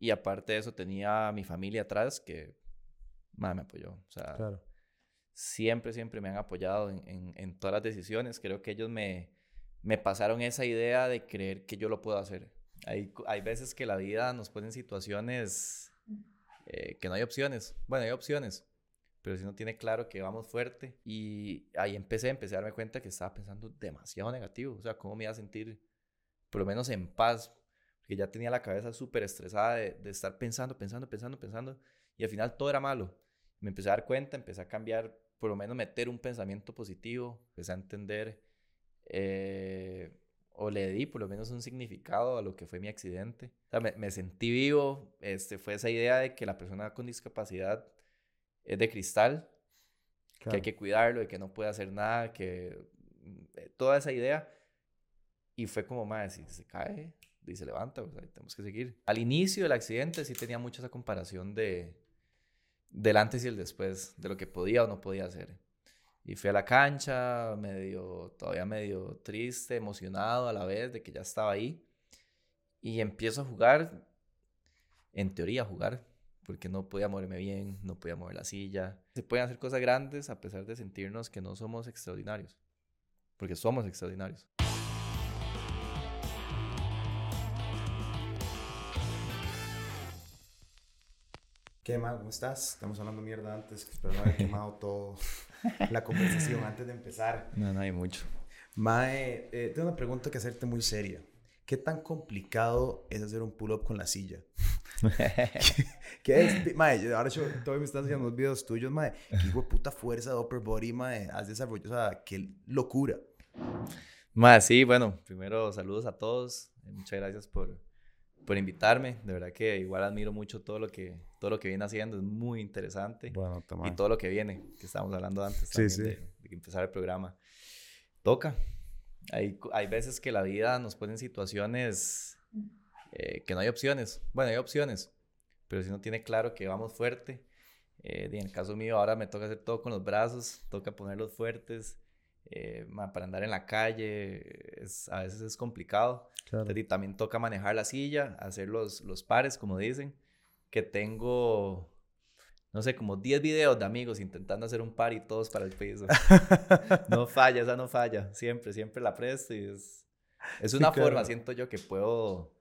Y aparte de eso, tenía a mi familia atrás que más me apoyó. O sea, siempre, siempre me han apoyado en, en, todas las decisiones. Creo que ellos me, me pasaron esa idea de creer que yo lo puedo hacer. Hay, hay veces que la vida nos pone en situaciones eh, que no hay opciones. Bueno, hay opciones, pero si no tiene claro que vamos fuerte. Y ahí empecé, empecé a darme cuenta que estaba pensando demasiado negativo. O sea, cómo me iba a sentir, por lo menos en paz, porque ya tenía la cabeza súper estresada de, de, estar pensando, pensando, pensando, pensando. Y al final todo era malo. Me empecé a dar cuenta, empecé a cambiar, por lo menos meter un pensamiento positivo, empecé a entender. Eh, o le di por lo menos un significado a lo que fue mi accidente. O sea, me, me, sentí vivo, este, fue esa idea de que la persona con discapacidad es de cristal, que hay que cuidarlo, y que no puede hacer nada, que eh, toda esa idea. Y fue como, más si se cae y se levanta, pues ahí tenemos que seguir. Al inicio del accidente sí tenía mucha esa comparación de del antes y el después, de lo que podía o no podía hacer. Y fui a la cancha, medio, todavía medio triste, emocionado a la vez de que ya estaba ahí. Y empiezo a jugar, en teoría a jugar, porque no podía moverme bien, no podía mover la silla. Se pueden hacer cosas grandes a pesar de sentirnos que no somos extraordinarios, porque somos extraordinarios. ¿Qué, más? ¿Cómo estás? Estamos hablando mierda antes, espero no haber quemado todo la conversación antes de empezar. No, no hay mucho. Mae, eh, tengo una pregunta que hacerte muy seria. ¿Qué tan complicado es hacer un pull-up con la silla? ¿Qué, es? Mae, ahora yo todavía me estás haciendo unos videos tuyos, mae. ¿Qué hijo de puta fuerza de upper body, mae, has desarrollado? O sea, qué locura. Mae, sí, bueno, primero saludos a todos. Muchas gracias por, por invitarme. De verdad que igual admiro mucho todo lo que, todo lo que viene haciendo. Es muy interesante. Bueno, y todo lo que viene, que estábamos hablando antes sí, sí. De, empezar el programa. Toca. Hay, hay veces que la vida nos pone en situaciones eh, que no hay opciones. Bueno, hay opciones, pero si no tiene claro que vamos fuerte. Eh, en el caso mío, ahora me toca hacer todo con los brazos, toca ponerlos fuertes. Eh, para andar en la calle es, a veces es complicado. Y también toca manejar la silla, hacer los, los pares, como dicen, que tengo, no sé, como 10 videos de amigos intentando hacer un par y todos para el piso. no falla, esa no falla. Siempre, siempre la presto y es, es una forma, siento yo, que puedo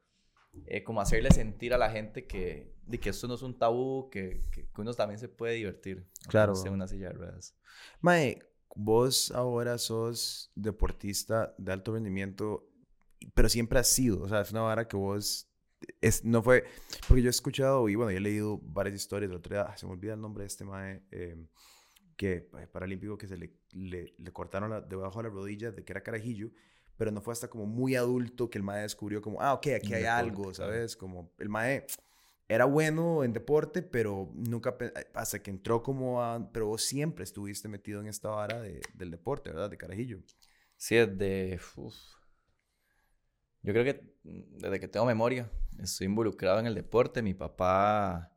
eh, como hacerle sentir a la gente que, de que esto no es un tabú, que, que, uno también se puede divertir. Claro. En una silla de ruedas. Mae, vos ahora sos deportista de alto rendimiento, pero siempre has sido, o sea, es una vara que vos, es, no fue, porque yo he escuchado y bueno, he leído varias historias, día, se me olvida el nombre de este mae, eh, que paralímpico que se le, le, le cortaron la, debajo de la rodilla, de que era carajillo, pero no fue hasta como muy adulto que el mae descubrió como, ah, ok, aquí hay algo, ¿sabes? Como el mae era bueno en deporte, pero nunca, hasta que entró como a, pero vos siempre estuviste metido en esta vara de, del deporte, ¿verdad? De carajillo. Sí, de, yo creo que desde que tengo memoria, estoy involucrado en el deporte. Mi papá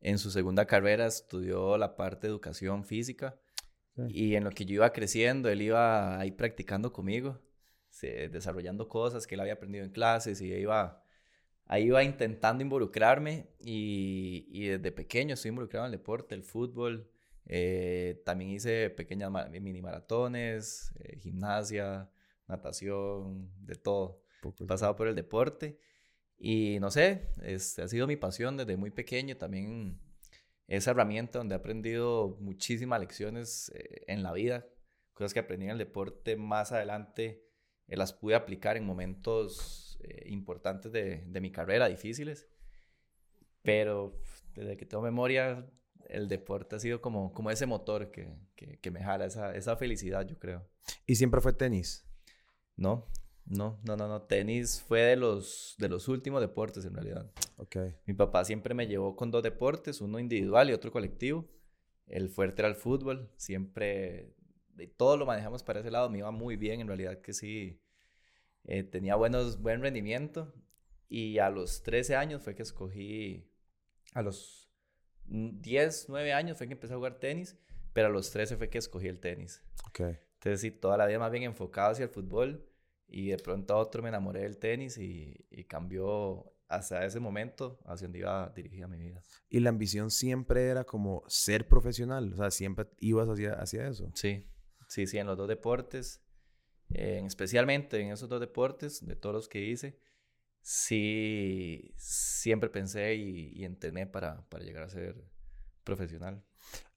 en su segunda carrera estudió la parte de educación física y en lo que yo iba creciendo, él iba ahí practicando conmigo, desarrollando cosas que él había aprendido en clases y iba ahí iba intentando involucrarme y, y, desde pequeño estoy involucrado en el deporte, el fútbol. Eh, también hice pequeñas mini maratones, eh, gimnasia, natación, de todo. He pasado por el deporte y no sé, este, ha sido mi pasión desde muy pequeño. También esa herramienta donde he aprendido muchísimas lecciones eh, en la vida, cosas que aprendí en el deporte más adelante, las pude aplicar en momentos eh, importantes de, de, mi carrera, difíciles. Pero desde que tengo memoria, el deporte ha sido como, como ese motor que, que, que me jala, esa, esa, felicidad, yo creo. ¿Y siempre fue tenis? No, no, no, no, no. Tenis fue de los, de los últimos deportes en realidad. Okay. Mi papá siempre me llevó con dos deportes, uno individual y otro colectivo. El fuerte era el fútbol, siempre, de todo lo manejamos para ese lado, me iba muy bien, en realidad que sí eh, tenía buenos, buen rendimiento y a los 13 años fue que escogí, a los 10, 9 años fue que empecé a jugar tenis, pero a los 13 fue que escogí el tenis. Okay. Entonces sí, toda la vida más bien enfocado hacia el fútbol y de pronto a otro me enamoré del tenis y, y cambió hasta ese momento hacia donde iba dirigida mi vida. ¿Y la ambición siempre era como ser profesional? O sea, siempre ibas hacia, hacia eso. Sí, sí, sí, en los dos deportes, especialmente en esos dos deportes, de todos los que hice, sí, siempre pensé y, y entrené para, para llegar a ser profesional.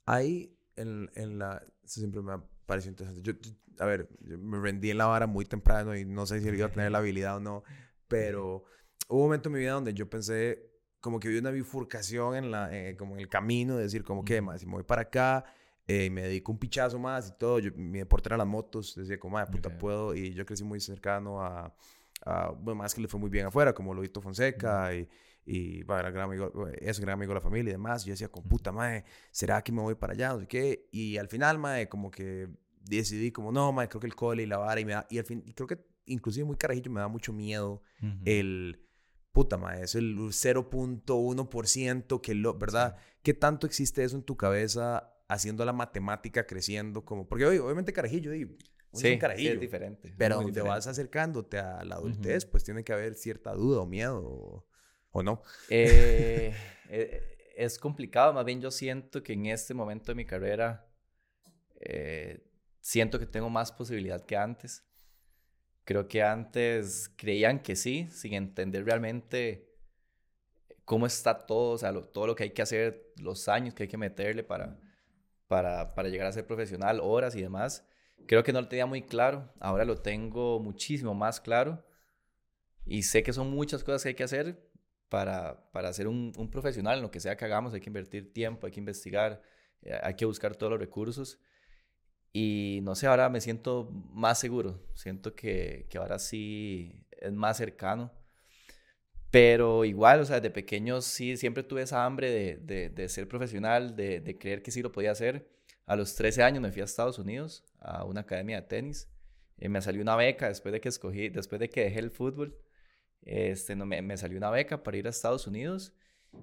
Hay en, en la... Eso siempre me ha parecido interesante. Yo, a ver, me rendí en la vara muy temprano y no sé si iba a tener la habilidad o no, pero hubo un momento en mi vida donde yo pensé, como que vi una bifurcación en, la, eh, como en el camino, de decir, como que, más, si me voy para acá, eh, me dedico un pichazo más y todo. Yo, mi deporte era las motos, decía, como, madre, puta, puedo. Y yo crecí muy cercano a, a, bueno, más que le fue muy bien afuera, como Lobito Fonseca y, y bueno, era gran amigo, es gran amigo de la familia y demás. Yo decía, con puta, madre, ¿será que me voy para allá? No sé qué. Y al final, madre, como que decidí, como, no, madre, creo que el cole y la vara y me da, y al fin, y creo que inclusive muy carajillo me da mucho miedo el puta, ma, es el 0.1% que lo, ¿verdad? ¿Qué tanto existe eso en tu cabeza haciendo la matemática creciendo como, porque obviamente carajillo, y sí, es carajillo, es diferente. Pero donde vas acercándote a la adultez, pues tiene que haber cierta duda o miedo, o, no. Eh, eh, es complicado, más bien yo siento que en este momento de mi carrera, eh, siento que tengo más posibilidad que antes. Creo que antes creían que sí, sin entender realmente cómo está todo, o sea, todo lo que hay que hacer, los años que hay que meterle para, para, para llegar a ser profesional, horas y demás. Creo que no lo tenía muy claro, ahora lo tengo muchísimo más claro y sé que son muchas cosas que hay que hacer para, para ser un, profesional en lo que sea que hagamos, hay que invertir tiempo, hay que investigar, eh, hay que buscar todos los recursos y no sé, ahora me siento más seguro. Siento que, que ahora sí es más cercano. Pero igual, o sea, de pequeño sí, siempre tuve esa hambre de, de, de ser profesional, de, de, creer que sí lo podía hacer. A los 13 años me fui a Estados Unidos, a una academia de tenis. eh, me salió una beca después de que escogí, después de que dejé el fútbol. Este, no, me, me salió una beca para ir a Estados Unidos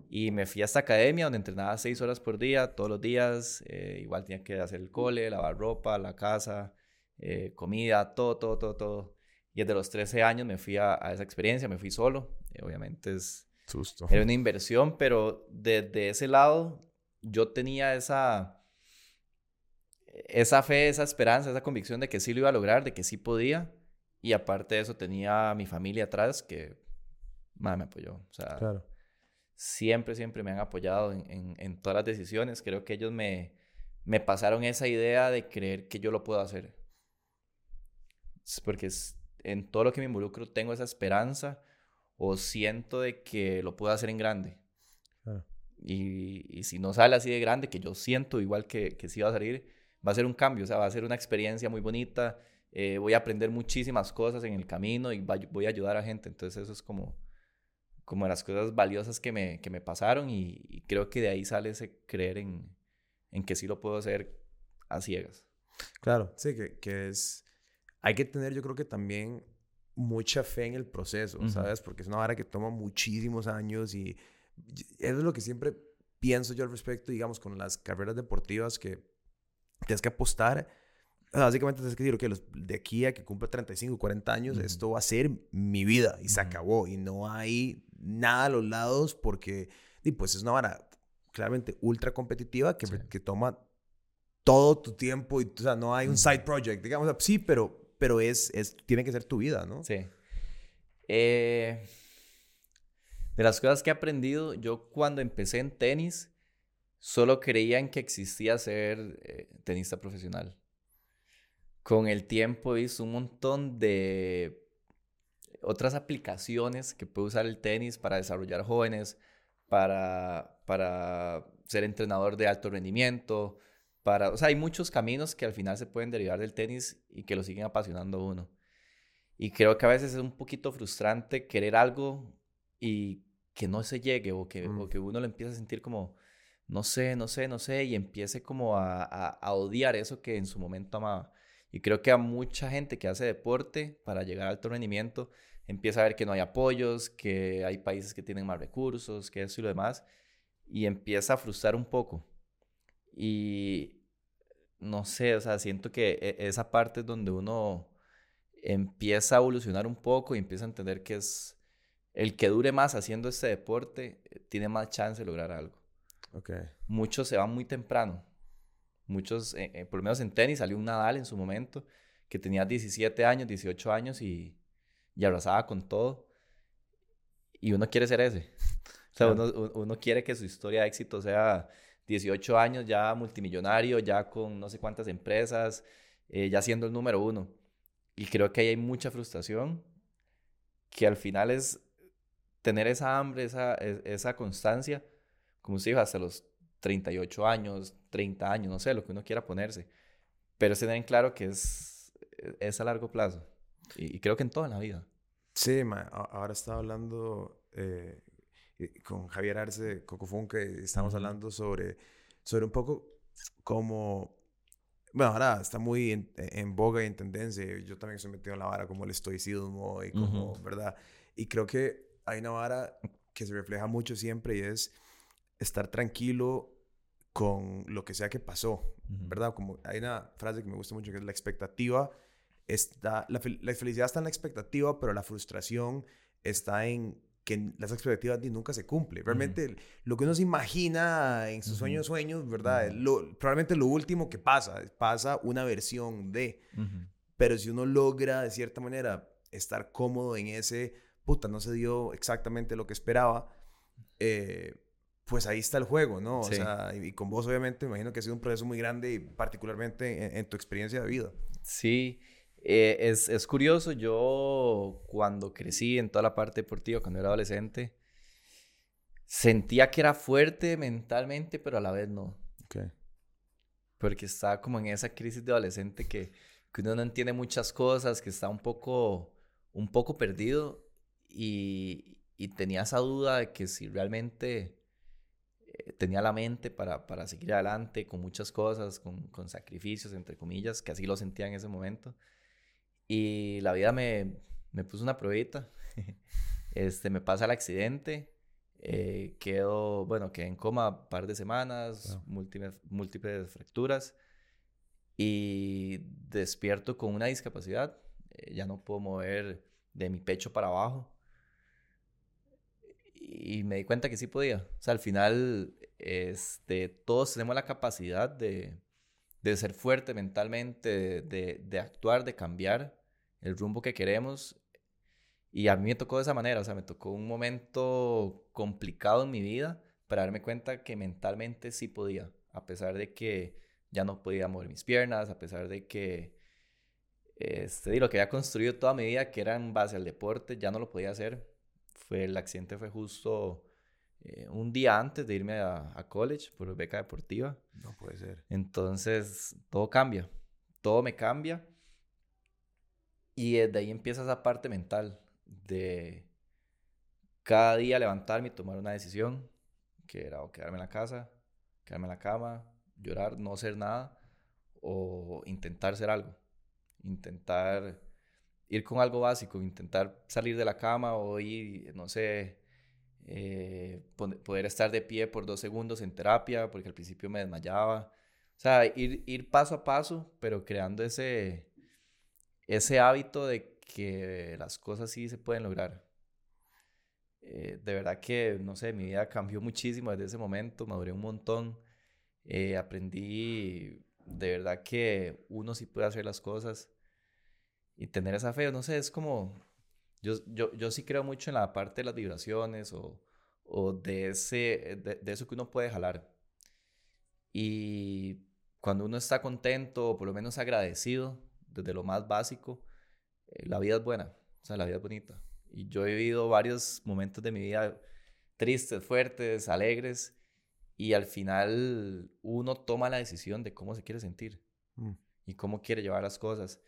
y me fui a esta academia donde entrenaba seis horas por día, todos los días. Eh, igual tenía que hacer el cole, lavar ropa, la casa, eh, comida, todo, todo, todo, todo. Y desde los 13 años me fui a, esa experiencia, me fui solo. Eh, obviamente es... Susto. Era una inversión, pero desde ese lado yo tenía esa, esa fe, esa esperanza, esa convicción de que sí lo iba a lograr, de que sí podía. Y aparte de eso tenía a mi familia atrás que más me apoyó. O sea, claro siempre, siempre me han apoyado en, en, todas las decisiones. Creo que ellos me, me pasaron esa idea de creer que yo lo puedo hacer. Porque en todo lo que me involucro tengo esa esperanza o siento de que lo puedo hacer en grande. Y, y, si no sale así de grande, que yo siento igual que, que sí va a salir, va a ser un cambio, o sea, va a ser una experiencia muy bonita. Eh, voy a aprender muchísimas cosas en el camino y voy a ayudar a gente. Entonces eso es como, como las cosas valiosas que me, que me pasaron y, creo que de ahí sale ese creer en, en, que sí lo puedo hacer a ciegas. Claro, sí, que, que, es... Hay que tener yo creo que también mucha fe en el proceso, ¿sabes? Porque es una vara que toma muchísimos años y eso es lo que siempre pienso yo al respecto, digamos, con las carreras deportivas que tienes que apostar. básicamente tienes que decir, que los, de aquí a que cumpla 35, 40 años, esto va a ser mi vida y se acabó. Y no hay nada a los lados porque, y pues es una vara claramente ultra competitiva que, que toma todo tu tiempo y, o sea, no hay un side project, digamos, sí, pero, pero es, es, tiene que ser tu vida, ¿no? Sí. Eh, de las cosas que he aprendido, yo cuando empecé en tenis, solo creía en que existía ser eh, tenista profesional. Con el tiempo visto un montón de otras aplicaciones que puede usar el tenis para desarrollar jóvenes, para, para ser entrenador de alto rendimiento, para, o sea, hay muchos caminos que al final se pueden derivar del tenis y que lo siguen apasionando a uno. Y creo que a veces es un poquito frustrante querer algo y que no se llegue o que, o que uno lo empiece a sentir como, no sé, no sé, no sé, y empiece como a, a, a odiar eso que en su momento amaba. Y creo que a mucha gente que hace deporte para llegar a alto rendimiento empieza a ver que no hay apoyos, que hay países que tienen más recursos, que eso y lo demás, y empieza a frustrar un poco. Y no sé, o sea, siento que e, esa parte es donde uno empieza a evolucionar un poco y empieza a entender que es, el que dure más haciendo este deporte eh, tiene más chance de lograr algo. Okay. Muchos se van muy temprano. Muchos, eh, eh, por lo menos en tenis, salió un Nadal en su momento que tenía 17 años, 18 años y, y arrasaba con todo. Y uno quiere ser ese. O sea, uno, uno, quiere que su historia de éxito sea 18 años ya multimillonario, ya con no sé cuántas empresas, ya siendo el número uno. Y creo que ahí hay mucha frustración, que al final es tener esa hambre, esa, e, esa constancia, como usted dijo, hasta los 38 años, 30 años, no sé, lo que uno quiera ponerse. Pero se den claro que es, es a largo plazo. Y, creo que en toda la vida. Sí, ahora estaba hablando eh, con Javier Arce de Cocofun, que estamos hablando sobre, sobre un poco como... Bueno, ahora está muy en, boga y en tendencia. Yo también estoy metido en la vara como el estoicismo y como, ¿verdad? Y creo que hay una vara que se refleja mucho siempre y es estar tranquilo con lo que sea que pasó, ¿verdad? Como hay una frase que me gusta mucho que es la expectativa está, la, felicidad está en la expectativa, pero la frustración está en que las expectativas nunca se cumplen. Realmente lo que uno se imagina en sus sueños, sueños, ¿verdad? Lo, probablemente lo último que pasa, pasa una versión de. Pero si uno logra de cierta manera estar cómodo en ese, puta, no se dio exactamente lo que esperaba, eh, pues ahí está el juego, ¿no? O sea, y, con vos obviamente me imagino que ha sido un proceso muy grande y particularmente en, tu experiencia de vida. Sí, eh, es, es, curioso, yo cuando crecí en toda la parte deportiva, cuando era adolescente, sentía que era fuerte mentalmente, pero a la vez no. Okay. Porque estaba como en esa crisis de adolescente que, que uno no entiende muchas cosas, que está un poco, un poco perdido y, y tenía esa duda de que si realmente eh, tenía la mente para, para, seguir adelante con muchas cosas, con, con, sacrificios, entre comillas, que así lo sentía en ese momento. Y la vida me, me puso una pruebita. este, me pasa el accidente. Eh, quedo, bueno, quedé en coma un par de semanas, múltiples, múltiples fracturas. Y despierto con una discapacidad. Eh, ya no puedo mover de mi pecho para abajo y me di cuenta que sí podía. O sea, al final, este, todos tenemos la capacidad de, de ser fuerte mentalmente, de, actuar, de cambiar el rumbo que queremos. Y a mí me tocó de esa manera, o sea, me tocó un momento complicado en mi vida para darme cuenta que mentalmente sí podía, a pesar de que ya no podía mover mis piernas, a pesar de que este, lo que había construido toda mi vida, que era en base al deporte, ya no lo podía hacer fue, el accidente fue justo eh, un día antes de irme a, college por beca deportiva. No puede ser. Entonces, todo cambia. Todo me cambia. Y desde ahí empieza esa parte mental de cada día levantarme y tomar una decisión, que era o quedarme en la casa, quedarme en la cama, llorar, no hacer nada, o intentar hacer algo. Intentar ir con algo básico, intentar salir de la cama o ir, no sé, eh, poder estar de pie por dos segundos en terapia, porque al principio me desmayaba. O sea, ir, ir paso a paso, pero creando ese, ese hábito de que las cosas sí se pueden lograr. Eh, de verdad que, no sé, mi vida cambió muchísimo desde ese momento, maduré un montón, eh, aprendí de verdad que uno sí puede hacer las cosas y tener esa fe, no sé, es como, yo, yo, yo sí creo mucho en la parte de las vibraciones o, o de, ese, de, eso que uno puede jalar. Y cuando uno está contento o por lo menos agradecido, desde lo más básico, eh, la vida es buena, o sea, la vida es bonita. Y yo he vivido varios momentos de mi vida tristes, fuertes, alegres, y al final uno toma la decisión de cómo se quiere sentir mm. y cómo quiere llevar las cosas.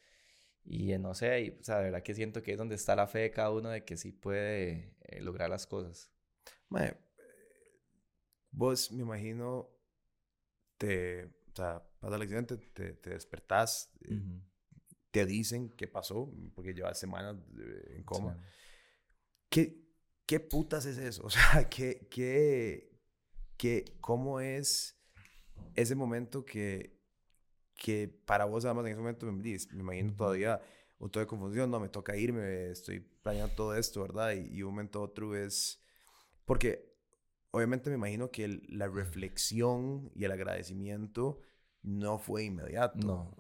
Y no sé, y, o sea, de verdad que siento que es donde está la fe de cada uno de que sí puede eh, lograr las cosas. vos, me imagino, te, o sea, pasa el accidente, te, te despertás, eh, te dicen qué pasó, porque llevas semanas eh, en coma. ¿Qué, ¿Qué putas es eso? O sea, ¿qué, qué, qué, ¿cómo es ese momento que que para vos, además, en ese momento me, me imagino todavía un toque de confusión, no, me toca irme, estoy planeando todo esto, ¿verdad? Y, y un momento otro es, porque obviamente me imagino que la reflexión y el agradecimiento no fue inmediato. No.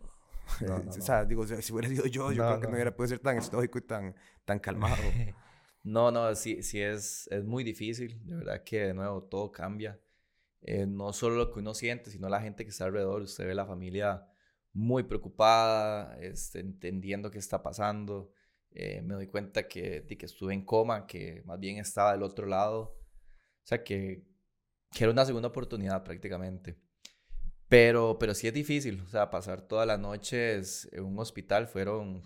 o sea, digo, si hubiera sido yo, yo creo que no hubiera podido ser tan estoico y tan, tan calmado. no, no, sí, sí es, es muy difícil. De verdad que, de nuevo, todo cambia. Eh, no solo lo que uno siente, sino la gente que está alrededor. Usted ve la familia muy preocupada, este, entendiendo qué está pasando. Eh, me doy cuenta que, de que estuve en coma, que más bien estaba del otro lado. O sea, que, que era una segunda oportunidad prácticamente. Pero, pero sí es difícil, o sea, pasar todas las noches en un hospital fueron,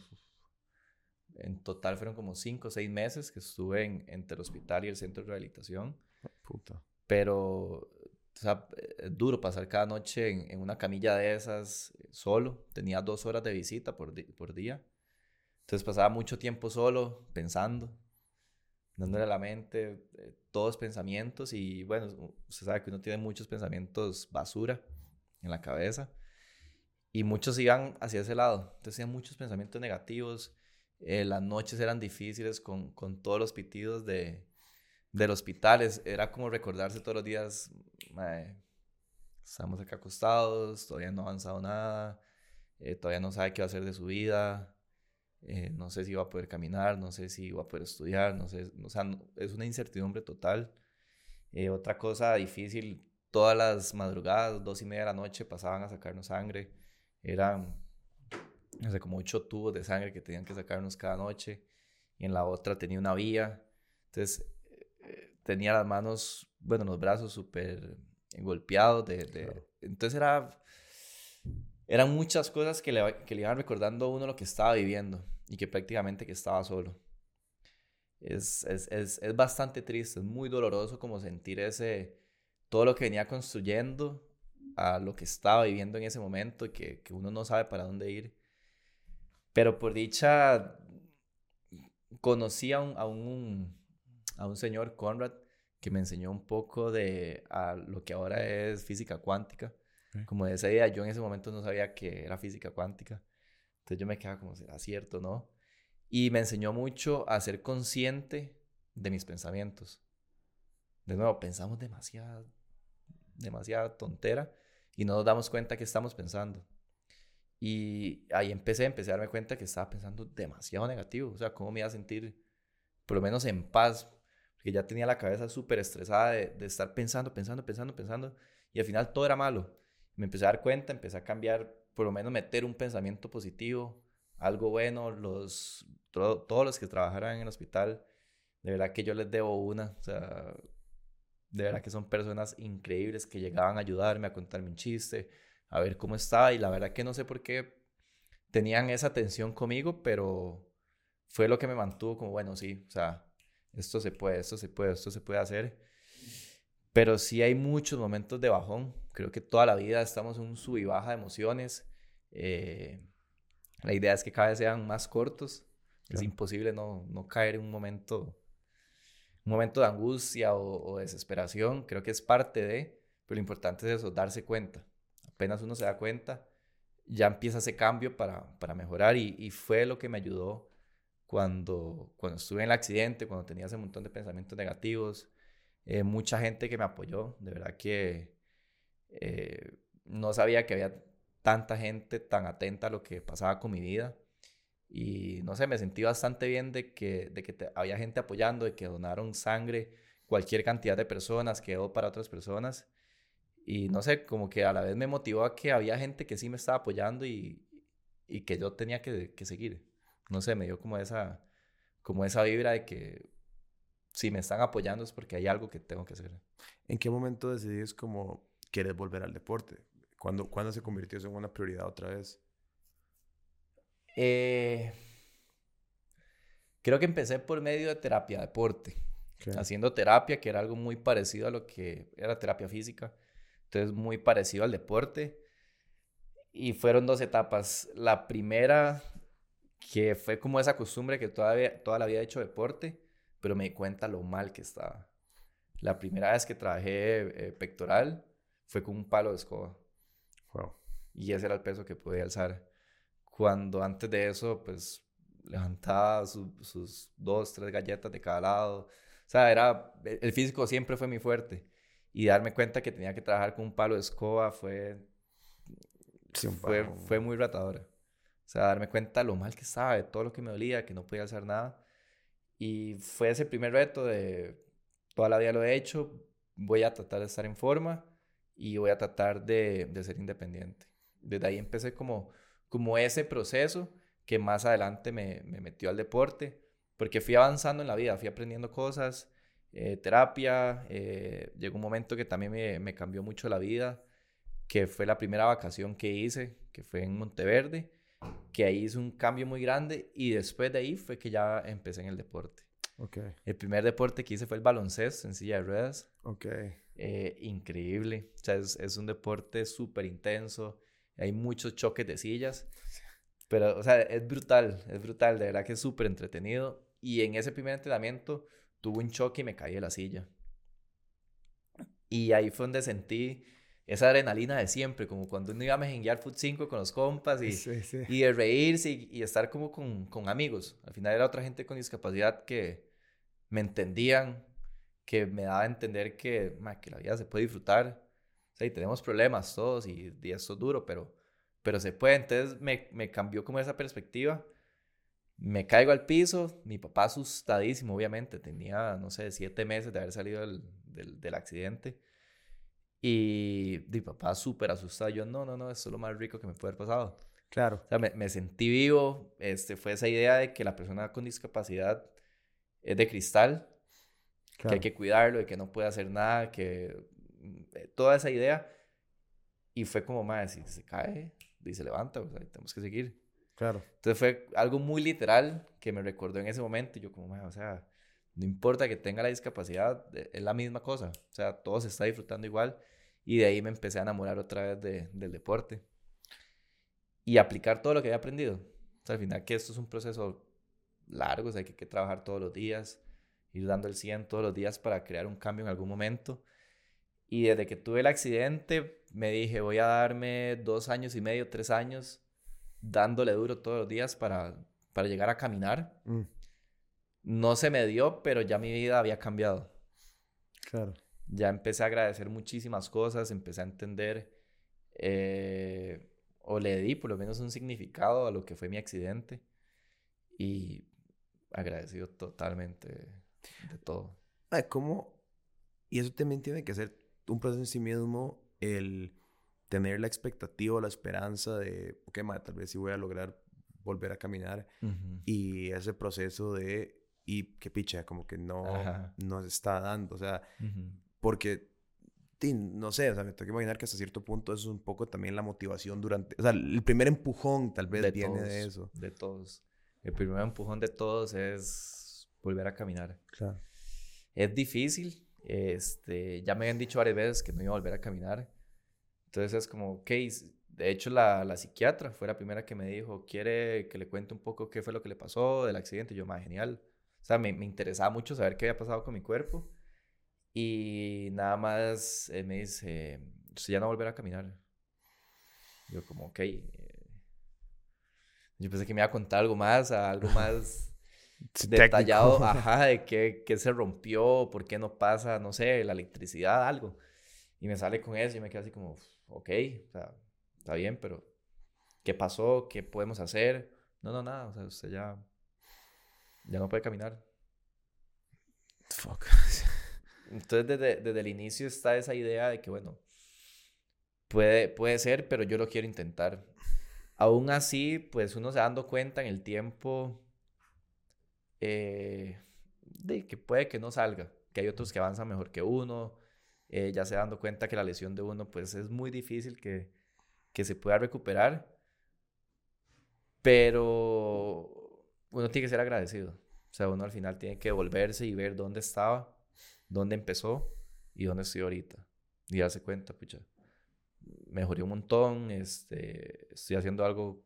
en total fueron como cinco o seis meses que estuve en, entre el hospital y el centro de rehabilitación. Puta. Pero, sea, es duro pasar cada noche en, una camilla de esas eh, solo. Tenía dos horas de visita por, por día. Entonces pasaba mucho tiempo solo, pensando, dándole a la mente eh, todos pensamientos y bueno, usted sabe que uno tiene muchos pensamientos basura en la cabeza y muchos iban hacia ese lado. Entonces tenían muchos pensamientos negativos. Eh, las noches eran difíciles con, con todos los pitidos de, del hospital. era como recordarse todos los días, estamos acá acostados, todavía no ha avanzado nada, eh, todavía no sabe qué va a hacer de su vida. Eh, no sé si va a poder caminar, no sé si va a poder estudiar, no sé, o sea, es una incertidumbre total. otra cosa difícil todas las madrugadas, dos y media de la noche, pasaban a sacarnos sangre. Eran, no sé, como ocho tubos de sangre que tenían que sacarnos cada noche. Y en la otra tenía una vía. Entonces, eh, tenía las manos, bueno, los brazos súper golpeados. De, Entonces, era, eran muchas cosas que le, que le iban recordando a uno lo que estaba viviendo y que prácticamente que estaba solo. Es, es, es, es bastante triste, es muy doloroso como sentir ese, todo lo que venía construyendo a lo que estaba viviendo en ese momento y que, que uno no sabe para dónde ir. Pero por dicha, conocí a un, a un, a un señor, Conrad, que me enseñó un poco de a lo que ahora es física cuántica. Como de esa idea, yo en ese momento no sabía que era física cuántica. Entonces yo me quedaba como, ¿será cierto no? Y me enseñó mucho a ser consciente de mis pensamientos. De nuevo, pensamos demasiado, demasiada tontera y no nos damos cuenta que estamos pensando. Y ahí empecé, empecé a darme cuenta que estaba pensando demasiado negativo. O sea, cómo me iba a sentir, por lo menos en paz, porque ya tenía la cabeza súper estresada de, estar pensando, pensando, pensando, pensando, y al final todo era malo. Me empecé a dar cuenta, empecé a cambiar, por lo menos meter un pensamiento positivo, algo bueno. Los, todos los que trabajaran en el hospital, de verdad que yo les debo una. O sea, de verdad que son personas increíbles que llegaban a ayudarme, a contarme un chiste, a ver cómo estaba. Y la verdad que no sé por qué tenían esa atención conmigo, pero fue lo que me mantuvo como, bueno, sí, o sea, esto se puede, esto se puede, esto se puede hacer. Pero sí hay muchos momentos de bajón. Creo que toda la vida estamos en un sub y baja de emociones. Eh, la idea es que cada vez sean más cortos. Es imposible no, no caer en un momento un momento de angustia o, desesperación, creo que es parte de, pero lo importante es eso, darse cuenta. Apenas uno se da cuenta, ya empieza ese cambio para, para mejorar y, fue lo que me ayudó cuando, cuando estuve en el accidente, cuando tenía ese montón de pensamientos negativos, eh, mucha gente que me apoyó, de verdad que eh, no sabía que había tanta gente tan atenta a lo que pasaba con mi vida y no sé, me sentí bastante bien de que, de que había gente apoyando, de que donaron sangre, cualquier cantidad de personas quedó para otras personas. Y no sé, como que a la vez me motivó a que había gente que sí me estaba apoyando y, y que yo tenía que, que, seguir. No sé, me dio como esa, como esa vibra de que si me están apoyando es porque hay algo que tengo que hacer. ¿En qué momento decidís como quieres volver al deporte? ¿Cuándo, ¿Cuándo se convirtió eso en una prioridad otra vez? Eh, creo que empecé por medio de terapia deporte, haciendo terapia, que era algo muy parecido a lo que era terapia física, entonces muy parecido al deporte. Y fueron dos etapas. La primera, que fue como esa costumbre que todavía, toda la vida he hecho deporte, pero me di cuenta lo mal que estaba. La primera vez que trabajé eh, pectoral fue con un palo de escoba. Y ese era el peso que podía alzar cuando antes de eso, pues levantaba sus dos, tres galletas de cada lado. O sea, era, el físico siempre fue muy fuerte. Y darme cuenta que tenía que trabajar con un palo de escoba fue, fue, fue muy ratadora. Sea, darme cuenta lo mal que estaba, de todo lo que me dolía, que no podía hacer nada. Y fue ese primer reto de toda la vida lo he hecho, voy a tratar de estar en forma y voy a tratar de, de ser independiente. Desde ahí empecé como, como ese proceso que más adelante me, me metió al deporte, porque fui avanzando en la vida, fui aprendiendo cosas, eh, terapia, eh, llegó un momento que también me, me, cambió mucho la vida, que fue la primera vacación que hice, que fue en Monteverde, que ahí hice un cambio muy grande y después de ahí fue que ya empecé en el deporte. Okay. El primer deporte que hice fue el baloncesto en silla de ruedas. Okay. Eh, increíble. O sea, es, es un deporte súper intenso. Hay muchos choques de sillas. Pero, o sea, es brutal, es brutal. De verdad que es súper entretenido. Y en ese primer entrenamiento tuve un choque y me caí de la silla. Y ahí fue donde sentí esa adrenalina de siempre, como cuando uno iba a mejenguear Foot 5 con los compas y, y de reírse y, y, estar como con, con amigos. Al final era otra gente con discapacidad que me entendían, que me daba a entender que, que la vida se puede disfrutar. O sea, y tenemos problemas todos y, y eso es duro, pero, pero se puede. Entonces me, me cambió como esa perspectiva. Me caigo al piso, mi papá asustadísimo, obviamente, tenía, no sé, siete meses de haber salido del, del, del accidente. Y mi papá súper asustado, yo, no, no, no, eso es lo más rico que me puede haber pasado. Claro. O sea, me, me, sentí vivo, este, fue esa idea de que la persona con discapacidad es de cristal, que hay que cuidarlo, de que no puede hacer nada, que eh, toda esa idea. Y fue como, más si se cae y se levanta, pues tenemos que seguir. Claro. Entonces fue algo muy literal que me recordó en ese momento. Y yo como, o sea, no importa que tenga la discapacidad, eh, es la misma cosa. O sea, todo se está disfrutando igual. Y de ahí me empecé a enamorar otra vez de, del deporte. Y aplicar todo lo que había aprendido. O sea, al final que esto es un proceso largo, o sea, hay que, trabajar todos los días, ir dando el 100 todos los días para crear un cambio en algún momento. Y desde que tuve el accidente, me dije, voy a darme dos años y medio, tres años, dándole duro todos los días para, para llegar a caminar. Mm. No se me dio, pero ya mi vida había cambiado. Claro. Ya empecé a agradecer muchísimas cosas, empecé a entender, eh, o le di por lo menos un significado a lo que fue mi accidente. Y agradecido totalmente de todo. Ay, ¿Cómo? Y eso también tiene que ser un proceso en sí mismo, el tener la expectativa, la esperanza de, ok, tal vez sí voy a lograr volver a caminar. Y ese proceso de, y qué picha, como que no, no se está dando. O sea, porque, no sé, o sea, me tengo que imaginar que hasta cierto punto eso es un poco también la motivación durante, o sea, el primer empujón tal vez viene de eso. De todos. El primer empujón de todos es volver a caminar. Claro. Es difícil. Este, ya me habían dicho varias veces que no iba a volver a caminar. Entonces es como, ok, de hecho la, la psiquiatra fue la primera que me dijo, quiere que le cuente un poco qué fue lo que le pasó del accidente. yo, más genial. O sea, me, me, interesaba mucho saber qué había pasado con mi cuerpo. Y nada más eh, me dice, usted ya no volver a caminar. Yo como, ok. Eh, yo pensé que me iba a contar algo más, algo más detallado, ajá, de qué, qué, se rompió, por qué no pasa, no sé, la electricidad, algo. Y me sale con eso y me quedo así como, ok, o sea, está bien, pero ¿qué pasó? ¿Qué podemos hacer? No, no, nada, o sea, usted ya, ya no puede caminar. Fuck. Entonces, desde, desde el inicio está esa idea de que, bueno, puede, puede ser, pero yo lo quiero intentar. Aún así, pues uno se dando cuenta en el tiempo eh, de que puede que no salga, que hay otros que avanzan mejor que uno, eh, ya se dando cuenta que la lesión de uno, pues es muy difícil que, que se pueda recuperar, pero uno tiene que ser agradecido. O sea, uno al final tiene que volverse y ver dónde estaba, dónde empezó y dónde estoy ahorita. Y darse cuenta, pucha, mejoré un montón, este, estoy haciendo algo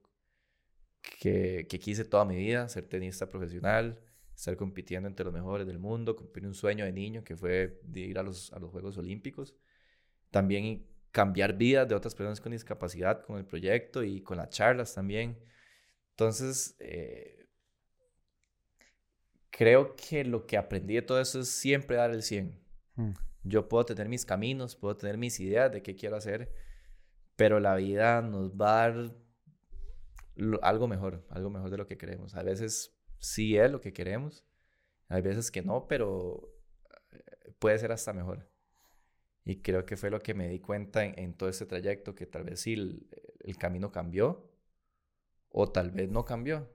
que, que quise toda mi vida, ser tenista profesional, estar compitiendo entre los mejores del mundo, cumplir un sueño de niño que fue de ir a los, a los Juegos Olímpicos. También cambiar vidas de otras personas con discapacidad con el proyecto y con las charlas también. Entonces, eh, creo que lo que aprendí de todo eso es siempre dar el 100. Mm. Yo puedo tener mis caminos, puedo tener mis ideas de qué quiero hacer, pero la vida nos va a dar algo mejor, algo mejor de lo que queremos. A veces sí es lo que queremos, hay veces que no, pero eh, puede ser hasta mejor. Y creo que fue lo que me di cuenta en, todo este trayecto, que tal vez sí el, camino cambió o tal vez no cambió.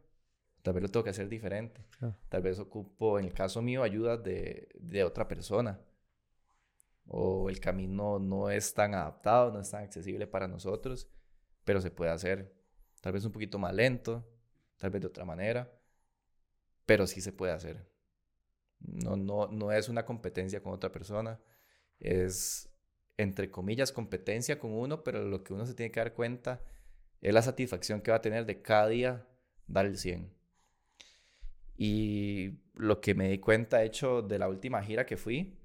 Tal vez lo tengo que hacer diferente. Tal vez ocupo, en el caso mío, ayuda de, de otra persona. O el camino no es tan adaptado, no es tan accesible para nosotros, pero se puede hacer. Tal vez un poquito más lento, tal vez de otra manera, pero sí se puede hacer. No, no, no es una competencia con otra persona, es, entre comillas, competencia con uno, pero lo que uno se tiene que dar cuenta es la satisfacción que va a tener de cada día dar el 100. Y lo que me di cuenta, hecho, de la última gira que fui,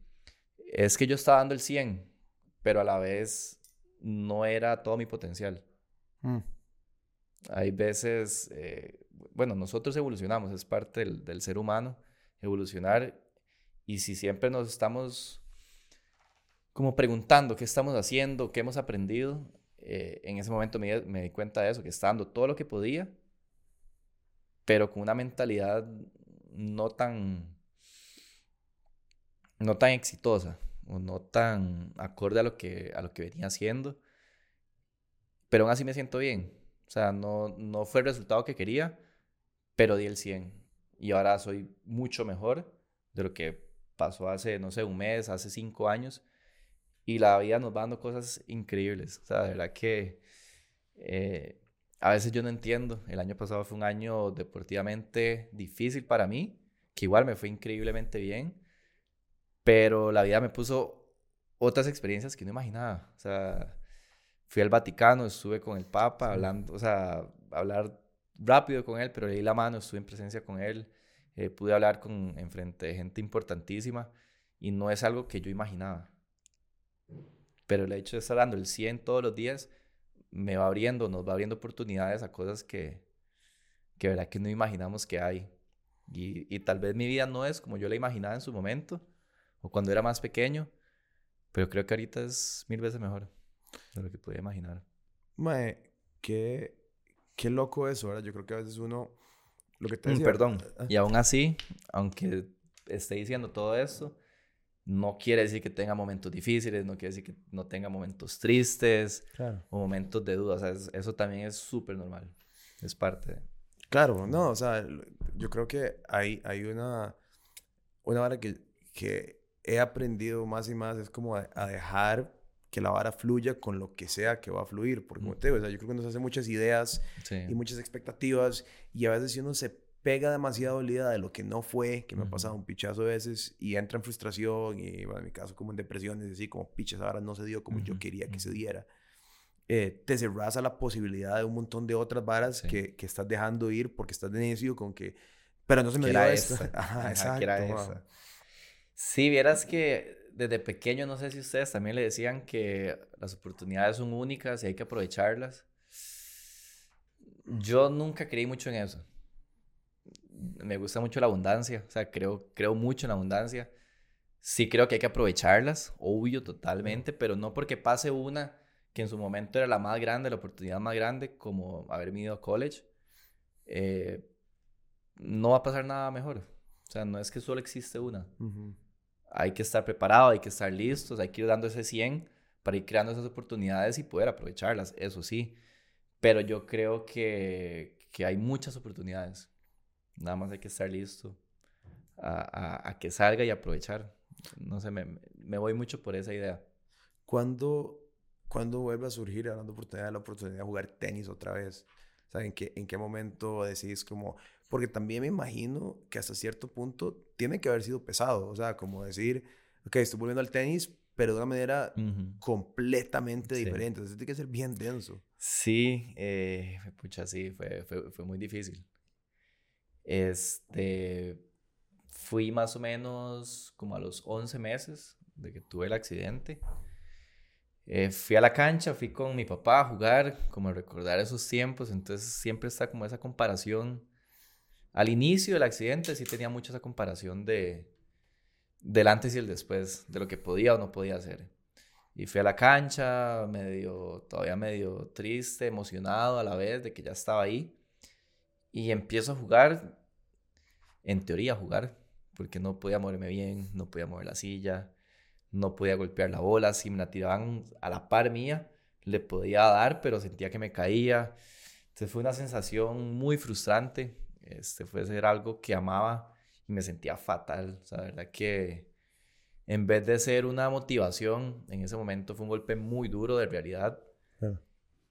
es que yo estaba dando el 100, pero a la vez no era todo mi potencial. Mm. Hay veces, eh, bueno, nosotros evolucionamos, es parte del, del, ser humano, evolucionar, y si siempre nos estamos como preguntando qué estamos haciendo, qué hemos aprendido, eh, en ese momento me, me, di cuenta de eso, que estaba dando todo lo que podía, pero con una mentalidad no tan, no tan exitosa o no tan acorde a lo que, a lo que venía haciendo, pero aún así me siento bien. O sea, no, no fue el resultado que quería, pero di el 100. Y ahora soy mucho mejor de lo que pasó hace, no sé, un mes, hace cinco años. Y la vida nos va dando cosas increíbles. O sea, de verdad que eh, a veces yo no entiendo. El año pasado fue un año deportivamente difícil para mí, que igual me fue increíblemente bien. Pero la vida me puso otras experiencias que no imaginaba. O sea, fui al Vaticano, estuve con el Papa, hablando, o sea, hablar rápido con él, pero le di la mano, estuve en presencia con él, eh, pude hablar con, enfrente de gente importantísima y no es algo que yo imaginaba. Pero el hecho de estar dando el 100 todos los días me va abriendo, nos va abriendo oportunidades a cosas que, que verdad que no imaginamos que hay. Y, y tal vez mi vida no es como yo la imaginaba en su momento o cuando era más pequeño, pero creo que ahorita es mil veces mejor de lo que podía imaginar. Mae, qué, qué loco eso, ¿verdad? Yo creo que a veces uno... Lo que te mm, decía, Perdón. Ah. Y aún así, aunque esté diciendo todo esto, no quiere decir que tenga momentos difíciles, no quiere decir que no tenga momentos tristes o momentos de duda. O sea, eso también es súper normal. Es parte de... Claro, no, o sea, yo creo que hay, hay una, una vara que, que he aprendido más y más, es como a, a dejar que la vara fluya con lo que sea que va a fluir. Porque, como te digo, o sea, yo creo que nos hace muchas ideas y muchas expectativas y a veces si uno se pega demasiado la de lo que no fue, que me ha pasado un pichazo a veces y entra en frustración y, bueno, en mi caso, como en depresiones, así como, pichas, ahora no se dio como yo quería que se diera. Eh, te cerras a la posibilidad de un montón de otras varas que, que, estás dejando ir porque estás necio con que, pero no se me dio esto. Ajá, exacto. Sí, vieras que desde pequeño, no sé si ustedes también le decían que las oportunidades son únicas y hay que aprovecharlas. Yo nunca creí mucho en eso. Me gusta mucho la abundancia, o sea, creo, creo mucho en la abundancia. Sí creo que hay que aprovecharlas, obvio, totalmente, pero no porque pase una que en su momento era la más grande, la oportunidad más grande, como haber ido a college, eh, no va a pasar nada mejor. O sea, no es que solo existe una hay que estar preparado, hay que estar listos, hay que ir dando ese 100 para ir creando esas oportunidades y poder aprovecharlas, eso sí. Pero yo creo que, que hay muchas oportunidades. Nada más hay que estar listo a, a, que salga y aprovechar. No sé, me, me, voy mucho por esa idea. ¿Cuándo, ¿Cuándo vuelve a surgir, hablando de oportunidad, la oportunidad de jugar tenis otra vez? ¿en qué, ¿En qué momento decís como, porque también me imagino que hasta cierto punto tiene que haber sido pesado. O sea, como decir, ok, estoy volviendo al tenis, pero de una manera completamente diferente. Entonces tiene que ser bien denso. Sí, eh, pucha, sí, fue, fue, fue, muy difícil. Este, fui más o menos como a los 11 meses de que tuve el accidente. Eh, fui a la cancha, fui con mi papá a jugar, como recordar esos tiempos, entonces siempre está como esa comparación al inicio del accidente sí tenía mucha esa comparación de del antes y el después, de lo que podía o no podía hacer. Y fui a la cancha, medio, todavía medio triste, emocionado a la vez de que ya estaba ahí. Y empiezo a jugar, en teoría a jugar, porque no podía moverme bien, no podía mover la silla, no podía golpear la bola. Si me la tiraban a la par mía, le podía dar, pero sentía que me caía. Entonces fue una sensación muy frustrante. Este fue ser algo que amaba y me sentía fatal. O sea, la verdad que en vez de ser una motivación, en ese momento fue un golpe muy duro de realidad.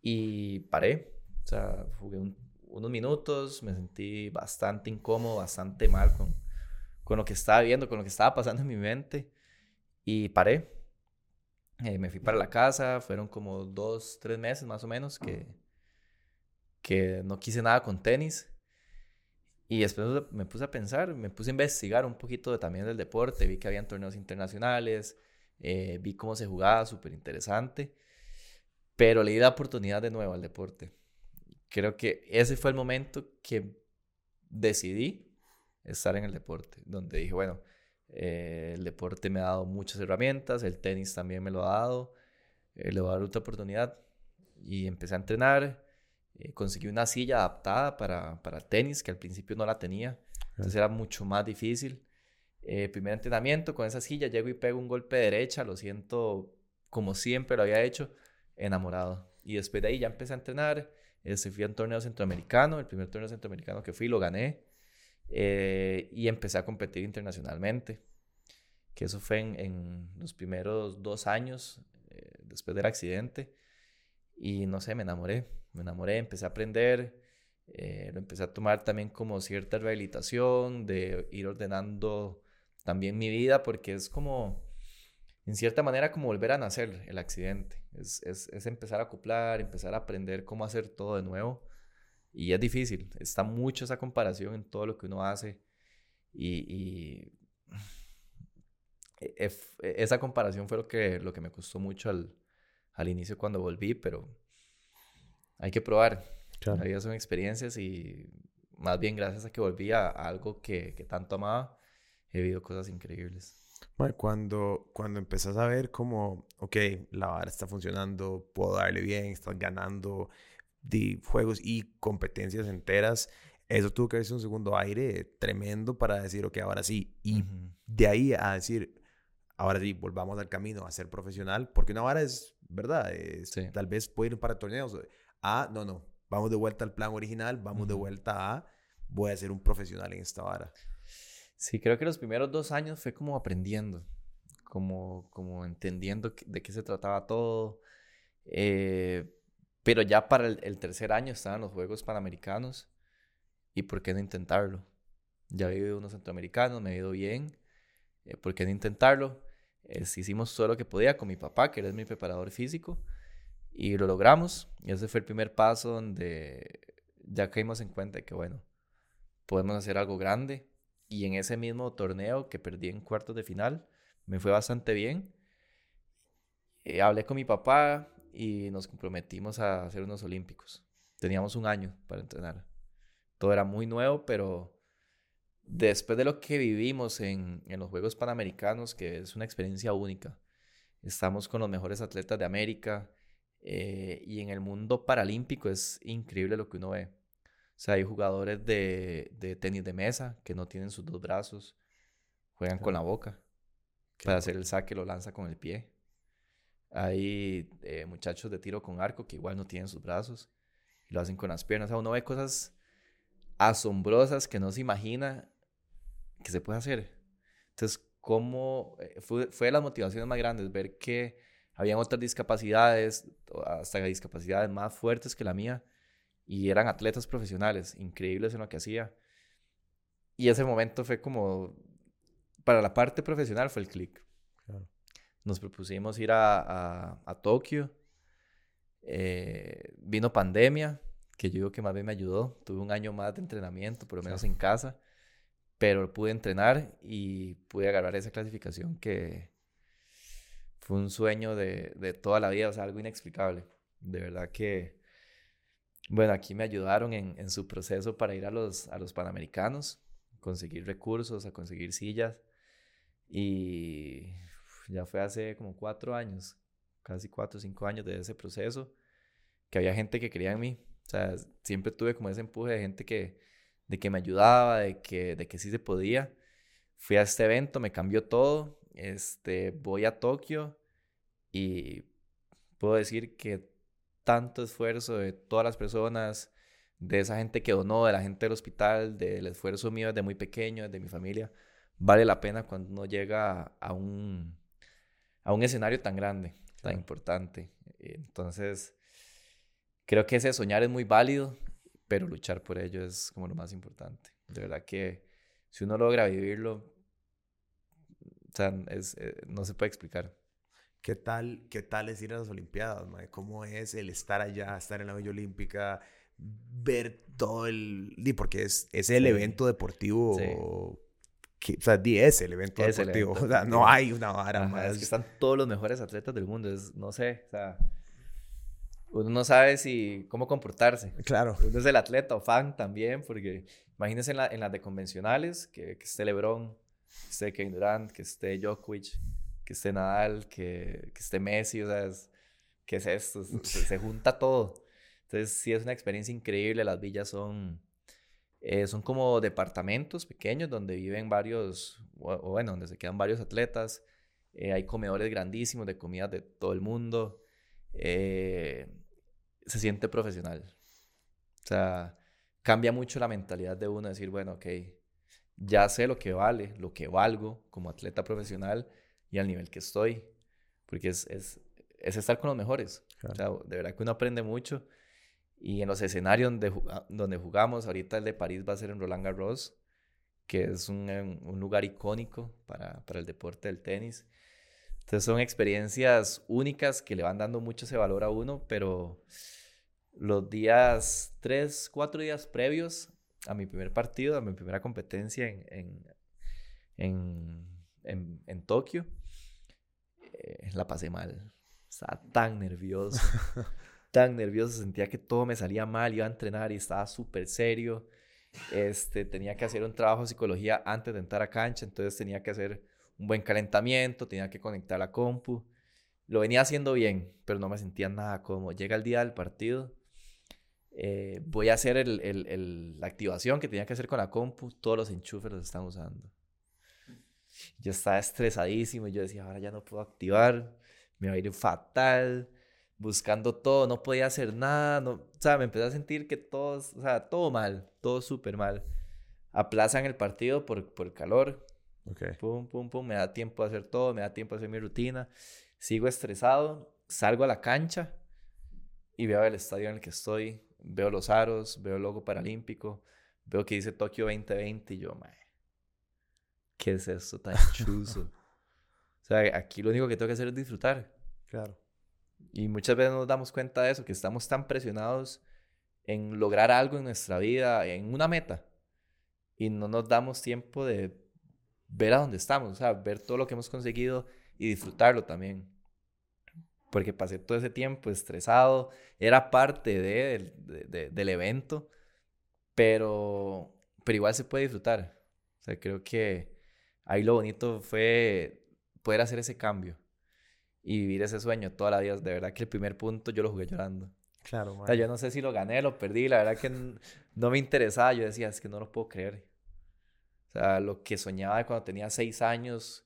Y paré. O sea, jugué unos minutos, me sentí bastante incómodo, bastante mal con, con lo que estaba viendo, con lo que estaba pasando en mi mente. Y paré. Eh, me fui para la casa, fueron como dos, tres meses más o menos que, que no quise nada con tenis. Y después me puse a pensar, me puse a investigar un poquito de, también del deporte, vi que habían torneos internacionales, eh, vi cómo se jugaba, súper interesante, pero le di la oportunidad de nuevo al deporte. Creo que ese fue el momento que decidí estar en el deporte, donde dije, bueno, eh, el deporte me ha dado muchas herramientas, el tenis también me lo ha dado, eh, le voy a dar otra oportunidad. Y empecé a entrenar, eh, conseguí una silla adaptada para, para, tenis, que al principio no la tenía, entonces era mucho más difícil. primer entrenamiento con esa silla, llego y pego un golpe de derecha, lo siento como siempre lo había hecho, enamorado. Y después de ahí ya empecé a entrenar, este, fui a un torneo centroamericano, el primer torneo centroamericano que fui lo gané. Eh, y empecé a competir internacionalmente, que eso fue en, los primeros dos años eh, después del accidente. Y no sé, me enamoré, me enamoré, empecé a aprender, eh, lo empecé a tomar también como cierta rehabilitación, de ir ordenando también mi vida, porque es como, en cierta manera, como volver a nacer el accidente. Es, es, es empezar a acoplar, empezar a aprender cómo hacer todo de nuevo. Y es difícil, está mucho esa comparación en todo lo que uno hace. Y, e, e, e, esa comparación fue lo que, lo que me costó mucho al, al inicio cuando volví, pero hay que probar. Claro. La vida son experiencias y más bien gracias a que volví a, algo que, que, tanto amaba, he vivido cosas increíbles. Cuando, cuando empezás a ver como, ok, la vara está funcionando, puedo darle bien, estás ganando, de juegos y competencias enteras. Eso tuvo que ser un segundo aire tremendo para decir, ok, ahora sí. Y de ahí a decir, ahora sí, volvamos al camino a ser profesional, porque una vara es, ¿verdad? Tal vez puede ir para torneos. Ah, no, no, vamos de vuelta al plan original, vamos de vuelta a, voy a ser un profesional en esta vara. Sí, creo que los primeros dos años fue como aprendiendo, como, como entendiendo de qué se trataba todo. Eh, pero ya para el, tercer año estaban los Juegos Panamericanos. ¿Y por qué no intentarlo? Ya había ido unos centroamericanos, me ha ido bien. Eh, ¿Por qué no intentarlo? hicimos todo lo que podía con mi papá, que era mi preparador físico. Y lo logramos. Y ese fue el primer paso donde ya caímos en cuenta de que, bueno, podemos hacer algo grande. Y en ese mismo torneo que perdí en cuartos de final, me fue bastante bien. Eh, hablé con mi papá, y nos comprometimos a hacer unos olímpicos. Teníamos un año para entrenar. Todo era muy nuevo, pero después de lo que vivimos en, en los Juegos Panamericanos, que es una experiencia única, estamos con los mejores atletas de América eh, y en el mundo paralímpico es increíble lo que uno ve. O sea, hay jugadores de, de tenis de mesa que no tienen sus dos brazos, juegan con la boca. Para hacer el saque lo lanza con el pie. Hay eh, muchachos de tiro con arco que igual no tienen sus brazos y lo hacen con las piernas. O sea, uno ve cosas asombrosas que no se imagina que se puede hacer. Entonces, ¿cómo eh, fue, fue de las motivaciones más grandes ver que habían otras discapacidades, hasta discapacidades más fuertes que la mía, y eran atletas profesionales, increíbles en lo que hacía. Y ese momento fue como, para la parte profesional fue el clic. Claro nos propusimos ir a, a, Tokio. Eh, vino pandemia, que yo digo que más bien me ayudó. Tuve un año más de entrenamiento, por lo menos en casa, pero pude entrenar y pude agarrar esa clasificación que fue un sueño de, de toda la vida, o sea, algo inexplicable. De verdad que bueno, aquí me ayudaron en, su proceso para ir a los, a los Panamericanos, conseguir recursos, a conseguir sillas. Y ya fue hace como cuatro años, casi cuatro o cinco años de ese proceso, que había gente que quería en mí. O sea, siempre tuve como ese empuje de gente que, de que me ayudaba, de que, de que sí se podía. Fui a este evento, me cambió todo. Este, voy a Tokio y puedo decir que tanto esfuerzo de todas las personas, de esa gente que donó, de la gente del hospital, del esfuerzo mío desde muy pequeño, de mi familia, vale la pena cuando uno llega a un, a un escenario tan grande, tan importante. Entonces, creo que ese soñar es muy válido, pero luchar por ello es como lo más importante. De verdad que si uno logra vivirlo, o sea, es, eh, no se puede explicar. ¿Qué tal, ¿Qué tal es ir a las Olimpiadas? ¿Cómo es el estar allá, estar en la Villa Olímpica, ver todo el... Porque es, es el evento deportivo... Que, o sea, es el evento deportivo. o sea, no hay una vara más. Es que están todos los mejores atletas del mundo. Es, no sé, o sea uno no sabe si cómo comportarse. Claro. Uno es el atleta o fan también, porque imagínense en, en las de convencionales, que, que, esté LeBron, que esté Kevin Durant, que esté Djokovic, que esté Nadal, que, que esté Messi, o sea, es, ¿qué es esto? Se, junta todo. Entonces, sí es una experiencia increíble. Las villas son, eh, son como departamentos pequeños donde viven varios, o, bueno, donde se quedan varios atletas. Eh, hay comedores grandísimos de comidas de todo el mundo. Eh, se siente profesional. O sea, cambia mucho la mentalidad de uno, decir, bueno, ok, ya sé lo que vale, lo que valgo como atleta profesional y al nivel que estoy, porque es, es, es estar con los mejores. O sea, de verdad que uno aprende mucho. Y en los escenarios donde, donde jugamos, ahorita el de París va a ser en Roland Garros, que es un, un lugar icónico para, para el deporte del tenis. Entonces son experiencias únicas que le van dando mucho ese valor a uno, pero los días, tres, cuatro días previos a mi primer partido, a mi primera competencia en, en, en, en, Tokio, eh, la pasé mal. Estaba tan nervioso, tan nervioso, sentía que todo me salía mal, iba a entrenar y estaba súper serio. Este, tenía que hacer un trabajo de psicología antes de entrar a cancha, entonces tenía que hacer un buen calentamiento, tenía que conectar la compu. Lo venía haciendo bien, pero no me sentía nada como llega el día del partido. Eh, voy a hacer el, el, la activación que tenía que hacer con la compu, todos los enchufes los están usando. Yo estaba estresadísimo y yo decía, ahora ya no puedo activar, me va a ir fatal, buscando todo, no podía hacer nada, no, o sea, me empecé a sentir que todo, o sea, todo mal, todo súper mal. Aplazan el partido por, por calor, Okay. Pum, pum, pum, me da tiempo a hacer todo, me da tiempo a hacer mi rutina. Sigo estresado, salgo a la cancha y veo el estadio en el que estoy, veo los aros, veo el logo paralímpico, veo que dice Tokio 2020 y yo, mae, ¿qué es esto tan chuzo? o sea, aquí lo único que tengo que hacer es disfrutar. Claro. Y muchas veces nos damos cuenta de eso, que estamos tan presionados en lograr algo en nuestra vida, en una meta, y no nos damos tiempo de ver a dónde estamos, o sea, ver todo lo que hemos conseguido y disfrutarlo también. Porque pasé todo ese tiempo estresado, era parte de, del evento, pero, pero igual se puede disfrutar. O sea, creo que ahí lo bonito fue poder hacer ese cambio y vivir ese sueño toda la vida. De verdad que el primer punto yo lo jugué llorando. Claro, O sea, yo no sé si lo gané, lo perdí, la verdad que no me interesaba. Yo decía, es que no lo puedo creer. O sea, lo que soñaba cuando tenía seis años,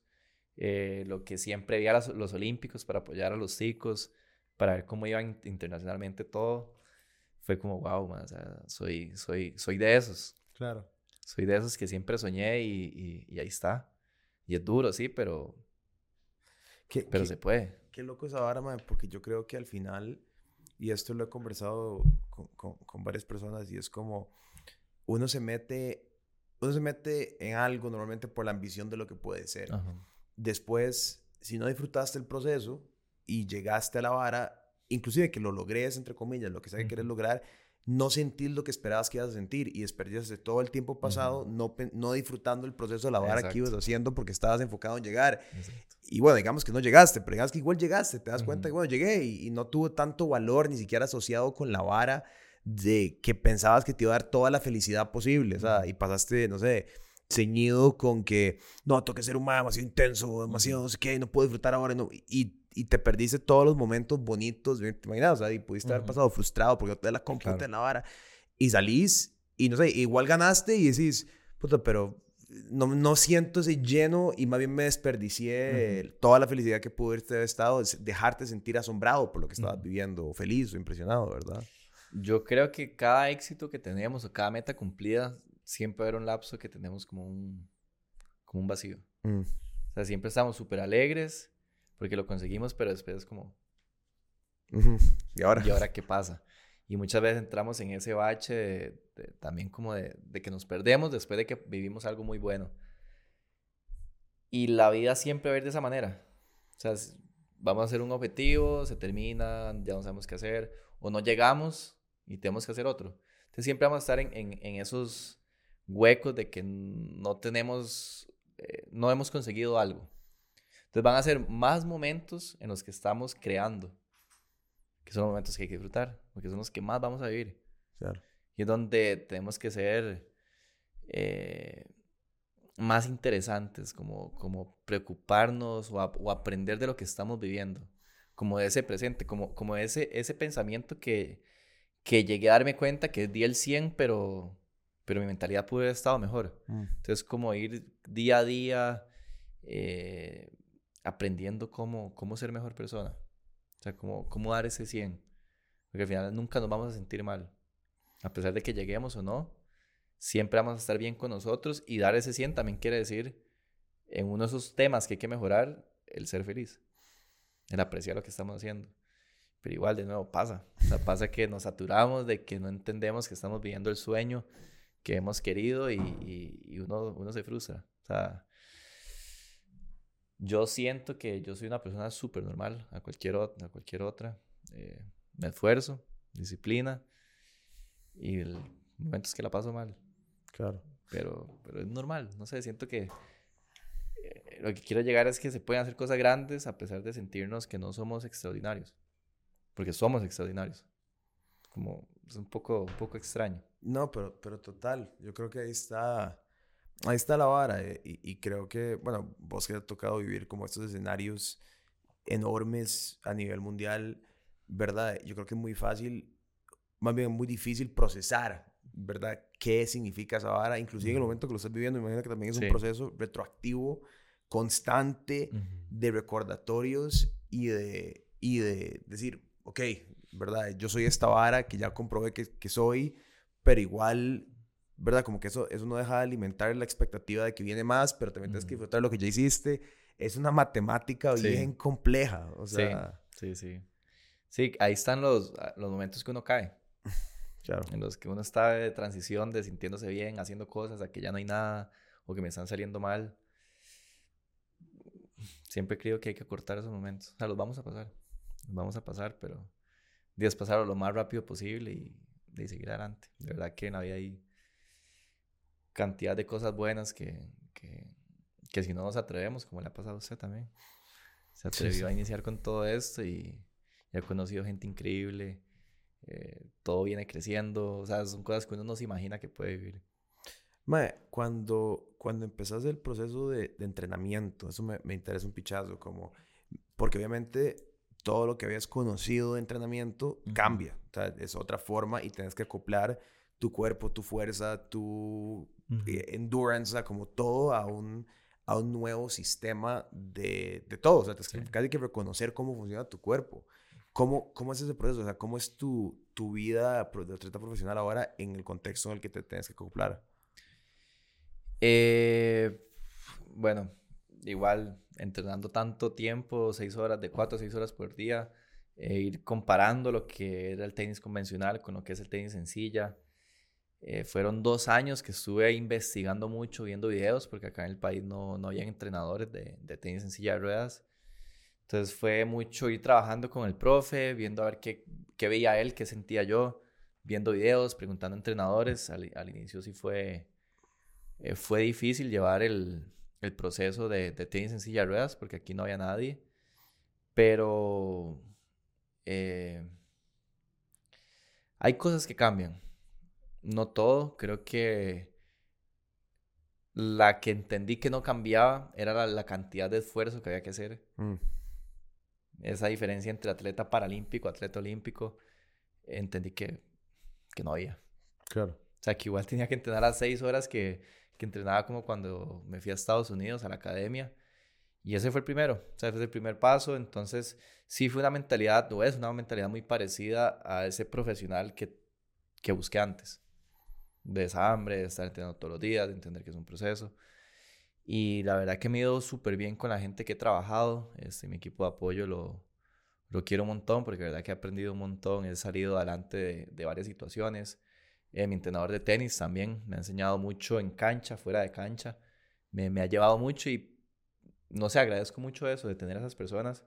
eh, lo que siempre veía los, los, Olímpicos para apoyar a los chicos, para ver cómo iban internacionalmente todo, fue como, wow, man, o sea, soy, soy, soy de esos. Claro. Soy de esos que siempre soñé y, y, ahí está. Y es duro, sí, pero, ¿Qué, pero se puede. Qué loco esa vara, man, porque yo creo que al final, y esto lo he conversado con, con, con varias personas, y es como, uno se mete uno se mete en algo normalmente por la ambición de lo que puede ser. Después, si no disfrutaste el proceso y llegaste a la vara, inclusive que lo logres, entre comillas, lo que sea que quieres lograr, no sentir lo que esperabas que ibas a sentir y desperdiciaste todo el tiempo pasado no, no disfrutando el proceso de la vara que ibas haciendo porque estabas enfocado en llegar. Y bueno, digamos que no llegaste, pero digamos que igual llegaste, te das cuenta que bueno, llegué y, y, no tuvo tanto valor ni siquiera asociado con la vara de que pensabas que te iba a dar toda la felicidad posible, o sea, y pasaste, no sé, ceñido con que, no, tengo que ser un demasiado intenso, demasiado no sé qué, no puedo disfrutar ahora, no, y, y te perdiste todos los momentos bonitos, ¿te imaginas? O sea, y pudiste haber pasado frustrado porque no te la computa en la vara, y salís, y no sé, igual ganaste y decís, puta, pero no, no siento ese lleno y más bien me desperdicié toda la felicidad que pudo haberte estado, dejarte sentir asombrado por lo que estabas viviendo, o feliz o impresionado, ¿verdad? Yo creo que cada éxito que tenemos o cada meta cumplida, siempre haber un lapso que tenemos como un, como un vacío. Mm. O sea, siempre estamos súper alegres porque lo conseguimos, pero después es como... ¿Y ahora? ¿Y ahora qué pasa? Y muchas veces entramos en ese bache también como de, de, que nos perdemos después de que vivimos algo muy bueno. Y la vida siempre va a ir de esa manera. O sea, vamos a hacer un objetivo, se termina, ya no sabemos qué hacer, o no llegamos y tenemos que hacer otro. Entonces siempre vamos a estar en, en, esos huecos de que no tenemos, eh, no hemos conseguido algo. Entonces van a ser más momentos en los que estamos creando que son momentos que hay que disfrutar, porque son los que más vamos a vivir. Claro. Y es donde tenemos que ser eh, más interesantes, como, como preocuparnos o, o, aprender de lo que estamos viviendo, como de ese presente, como, como ese, ese pensamiento que, que llegué a darme cuenta que di el 100, pero, pero mi mentalidad pudo haber estado mejor. Mm. Entonces, como ir día a día eh, aprendiendo cómo, cómo ser mejor persona. O sea, cómo, cómo dar ese 100. Porque al final nunca nos vamos a sentir mal. A pesar de que lleguemos o no, siempre vamos a estar bien con nosotros y dar ese 100 también quiere decir, en uno de esos temas que hay que mejorar, el ser feliz, el apreciar lo que estamos haciendo. Pero igual, de nuevo, pasa. O sea, pasa que nos saturamos de que no entendemos que estamos viviendo el sueño que hemos querido y, y, uno, uno se frustra. O sea, yo siento que yo soy una persona súper normal a cualquier, otra, a cualquier otra. Eh, me esfuerzo, disciplina y el momentos que la paso mal. Claro. Pero, pero es normal, no sé, siento que eh, lo que quiero llegar es que se pueden hacer cosas grandes a pesar de sentirnos que no somos extraordinarios. Porque somos extraordinarios. Como es un poco, un poco extraño. No, pero, pero total, yo creo que ahí está ahí está la vara. Eh, y, creo que, bueno, vos que has tocado vivir como estos escenarios enormes a nivel mundial, ¿verdad? Yo creo que es muy fácil, más bien muy difícil procesar, ¿verdad? ¿Qué significa esa vara? Inclusive en el momento que lo estás viviendo, imagino que también es un proceso retroactivo, constante, de recordatorios y de, y de decir, ok, ¿verdad? Yo soy esta vara que ya comprobé que, que soy, pero igual ¿verdad? Como que eso, eso no deja de alimentar la expectativa de que viene más, pero también tienes que disfrutar lo que ya hiciste. Es una matemática bien compleja, o sea... Sí, sí, sí. ahí están los, ah, los momentos que uno cae. Claro. En los que uno está de transición, de sintiéndose bien, haciendo cosas, a que ya no hay nada, o que me están saliendo mal. Siempre creo que hay que cortar esos momentos. O sea, los vamos a pasar. Los vamos a pasar, pero... Días pasarlo lo más rápido posible y, y seguir adelante. De verdad que la vida hay cantidad de cosas buenas que, que, que si no nos atrevemos, como le ha pasado a usted también. Se atrevió a iniciar con todo esto y, ha conocido gente increíble. Eh, todo viene creciendo. O sea, son cosas que uno no se imagina que puede vivir. Mae, cuando, cuando empezaste el proceso de, de entrenamiento, eso me, me, interesa un pichazo, como, porque obviamente todo lo que habías conocido de entrenamiento cambia, o sea, es otra forma y tienes que acoplar tu cuerpo, tu fuerza, tu eh, endurance, como todo a un, a un nuevo sistema de, de todo. O sea, que, casi que reconocer cómo funciona tu cuerpo. ¿Cómo, ¿Cómo es ese proceso? O sea, ¿cómo es tu, tu vida de atleta profesional ahora en el contexto en el que te tienes que acoplar? Eh, bueno, igual entrenando tanto tiempo, seis horas, de cuatro a seis horas por día, e ir comparando lo que era el tenis convencional con lo que es el tenis en silla. Eh, fueron dos años que estuve investigando mucho, viendo videos, porque acá en el país no, no había entrenadores de, de, tenis en silla ruedas. Entonces fue mucho ir trabajando con el profe, viendo a ver qué, qué veía él, qué sentía yo, viendo videos, preguntando a entrenadores. Al, al inicio sí fue, eh, fue difícil llevar el, el proceso de, de, tenis en silla ruedas, porque aquí no había nadie. Pero... Eh, hay cosas que cambian. No todo, creo que la que entendí que no cambiaba era la, cantidad de esfuerzo que había que hacer. Mm. Esa diferencia entre atleta paralímpico, atleta olímpico, entendí que, que no había. Claro. O sea, que igual tenía que entrenar las seis horas que, que entrenaba como cuando me fui a Estados Unidos, a la academia. Y ese fue el primero, o sea, ese fue el primer paso. Entonces, sí fue una mentalidad, o es una mentalidad muy parecida a ese profesional que, que busqué antes de esa hambre, de estar entrenando todos los días, de entender que es un proceso. Y la verdad que me he ido súper bien con la gente que he trabajado. Este, mi equipo de apoyo lo, lo quiero un montón porque la verdad que he aprendido un montón. He salido adelante de, varias situaciones. Eh, mi entrenador de tenis también me ha enseñado mucho en cancha, fuera de cancha. Me, me ha llevado mucho y no sé, agradezco mucho eso de tener a esas personas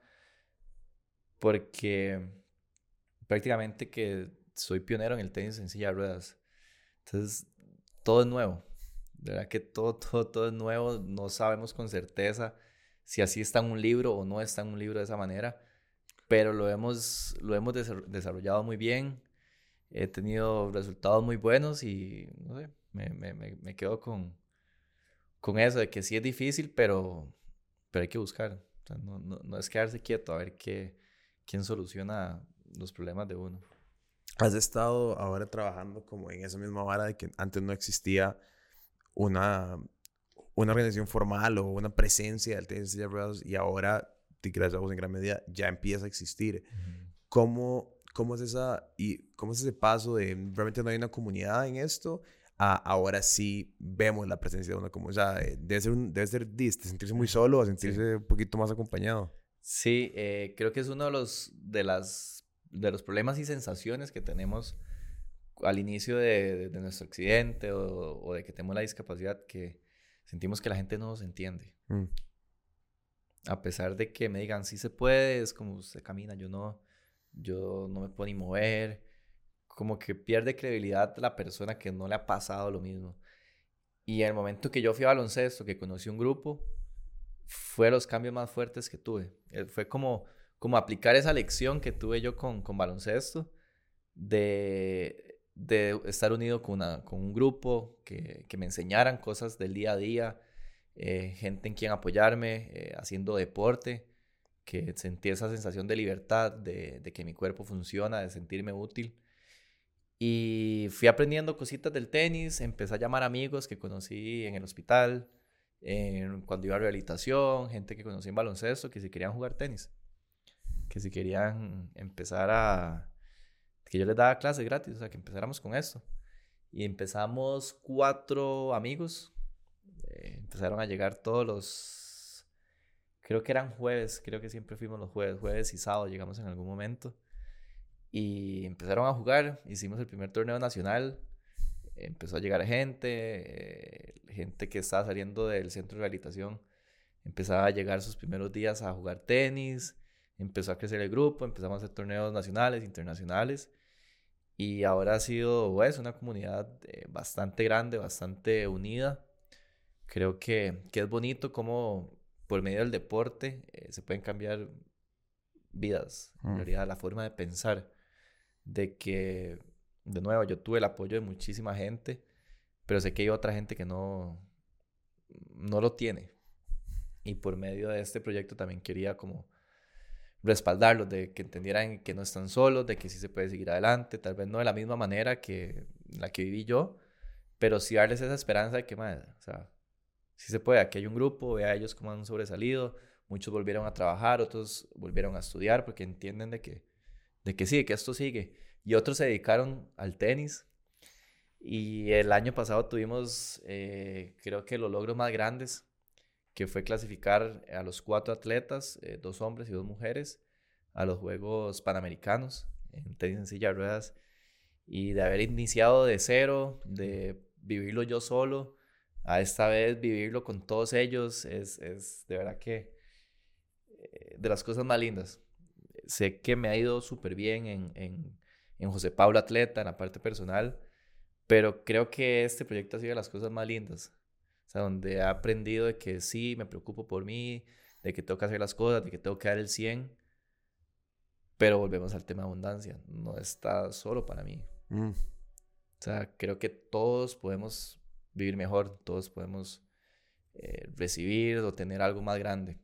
porque prácticamente que soy pionero en el tenis en silla de ruedas. Entonces, todo es nuevo. De verdad que todo, todo, todo es nuevo. No sabemos con certeza si así está en un libro o no está en un libro de esa manera. Pero lo hemos, lo hemos desarrollado muy bien. He tenido resultados muy buenos y no sé, me, me, me quedo con, con eso de que sí es difícil, pero, pero hay que buscar. O sea, no, no, no, es quedarse quieto a ver qué, quién soluciona los problemas de uno. Has estado ahora trabajando como en esa misma vara de que antes no existía una, una organización formal o una presencia del tenis de ruedas y ahora, gracias a vos en gran medida, ya empieza a existir. ¿Cómo, ¿Cómo, es esa, y ¿Cómo es ese paso de realmente no hay una comunidad en esto? A ahora sí vemos la presencia de una comunidad. O sea, debe ser, debe ser de sentirse muy solo o sentirse un poquito más acompañado. Sí, eh, creo que es uno de los, de las de los problemas y sensaciones que tenemos al inicio de, nuestro accidente o, de que tenemos la discapacidad que sentimos que la gente no nos entiende. Mm. A pesar de que me digan, sí se puede, es como se camina, yo no, yo no me puedo ni mover. Como que pierde credibilidad la persona que no le ha pasado lo mismo. Y en el momento que yo fui a baloncesto, que conocí un grupo, fue los cambios más fuertes que tuve. Eh, fue como como aplicar esa lección que tuve yo con, baloncesto, de, estar unido con, un grupo que, me enseñaran cosas del día a día, eh, gente en quien apoyarme, eh, haciendo deporte, que sentí esa sensación de libertad, de, que mi cuerpo funciona, de sentirme útil. Y fui aprendiendo cositas del tenis, empecé a llamar amigos que conocí en el hospital, cuando iba a rehabilitación, gente que conocí en baloncesto, que se querían jugar tenis que si querían empezar a... que yo les daba clases gratis, o sea, que empezáramos con esto. Y empezamos cuatro amigos. Eh, empezaron a llegar todos los... Creo que eran jueves, creo que siempre fuimos los jueves, jueves y sábado llegamos en algún momento. Y empezaron a jugar, hicimos el primer torneo nacional, empezó a llegar gente, eh, gente que estaba saliendo del centro de rehabilitación, empezaba a llegar sus primeros días a jugar tenis, empezó a crecer el grupo, empezamos a hacer torneos nacionales, internacionales. Y ahora ha sido pues, una comunidad eh, bastante grande, bastante unida. Creo que, que, es bonito cómo por medio del deporte eh, se pueden cambiar vidas, en mm. realidad la forma de pensar. De que, de nuevo, yo tuve el apoyo de muchísima gente, pero sé que hay otra gente que no, no lo tiene. Y por medio de este proyecto también quería como respaldarlos, de que entendieran que no están solos, de que sí se puede seguir adelante, tal vez no de la misma manera que la que viví yo, pero sí darles esa esperanza de que, madre, o sea, sí se puede, aquí hay un grupo, ve a ellos cómo han sobresalido, muchos volvieron a trabajar, otros volvieron a estudiar porque entienden de que, de que sí, que esto sigue, y otros se dedicaron al tenis. Y el año pasado tuvimos, eh, creo que los logros más grandes que fue clasificar a los cuatro atletas, eh, dos hombres y dos mujeres, a los Juegos Panamericanos en tenis en silla ruedas y de haber iniciado de cero, de vivirlo yo solo, a esta vez vivirlo con todos ellos, es, es de verdad que eh, de las cosas más lindas. Sé que me ha ido súper bien en, en, en José Pablo Atleta, en la parte personal, pero creo que este proyecto ha sido de las cosas más lindas. O sea, donde he aprendido de que sí, me preocupo por mí, de que tengo que hacer las cosas, de que tengo que dar el 100. Pero volvemos al tema de abundancia. No está solo para mí. Mm. O sea, creo que todos podemos vivir mejor, todos podemos eh, recibir o tener algo más grande.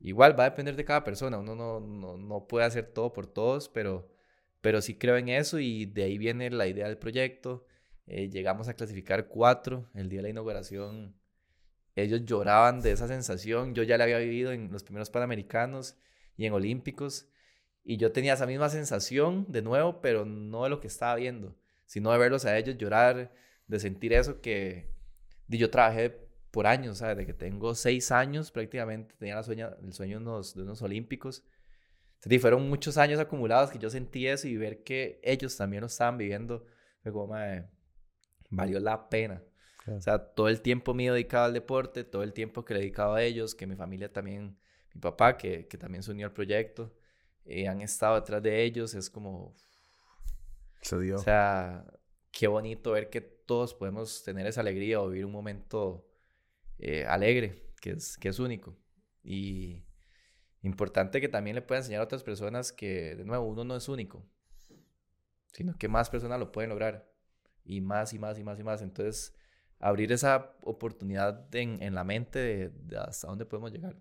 Igual va a depender de cada persona, uno no, no, no, puede hacer todo por todos, pero, pero sí creo en eso y de ahí viene la idea del proyecto. Eh, llegamos a clasificar cuatro el día de la inauguración. Ellos lloraban de esa sensación. Yo ya la había vivido en los primeros Panamericanos y en Olímpicos. Y yo tenía esa misma sensación de nuevo, pero no de lo que estaba viendo, sino de verlos a ellos llorar, de sentir eso que yo trabajé por años, ¿sabes? De que tengo seis años prácticamente, tenía la sueña, el sueño de unos, de unos olímpicos. Entonces, fueron muchos años acumulados que yo sentí eso y ver que ellos también lo estaban viviendo, fue como, valió la pena. O sea, todo el tiempo mío dedicado al deporte, todo el tiempo que le he dedicado a ellos, que mi familia también, mi papá, que, que también se unió al proyecto, eh, han estado detrás de ellos, es como... Se dio. O sea, qué bonito ver que todos podemos tener esa alegría o vivir un momento eh, alegre, que es, que es único. Y importante que también le pueda enseñar a otras personas que, de nuevo, uno no es único, sino que más personas lo pueden lograr. Y más y más y más y más. Entonces, abrir esa oportunidad en, en la mente de, hasta dónde podemos llegar.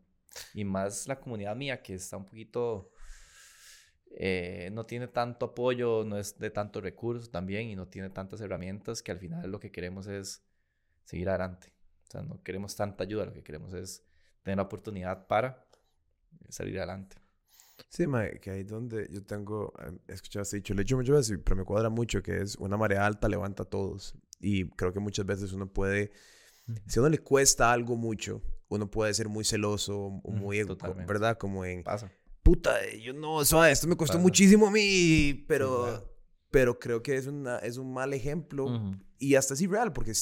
Y más la comunidad mía, que está un poquito... Eh, no tiene tanto apoyo, no es de tanto recursos también y no tiene tantas herramientas que al final lo que queremos es seguir adelante sea, no queremos tanta ayuda, lo que queremos es tener la oportunidad para salir adelante. Sí, que ahí donde yo tengo, eh, he escuchado este dicho, lo he hecho muchas veces, pero me cuadra mucho, que es una marea alta levanta a todos. Y creo que muchas veces uno puede, si a uno le cuesta algo mucho, uno puede ser muy celoso o muy, ¿verdad? Como en, Pasa. puta, yo no, eso, esto me costó muchísimo a mí, pero, pero creo que es, una, es un mal ejemplo y hasta es irreal, porque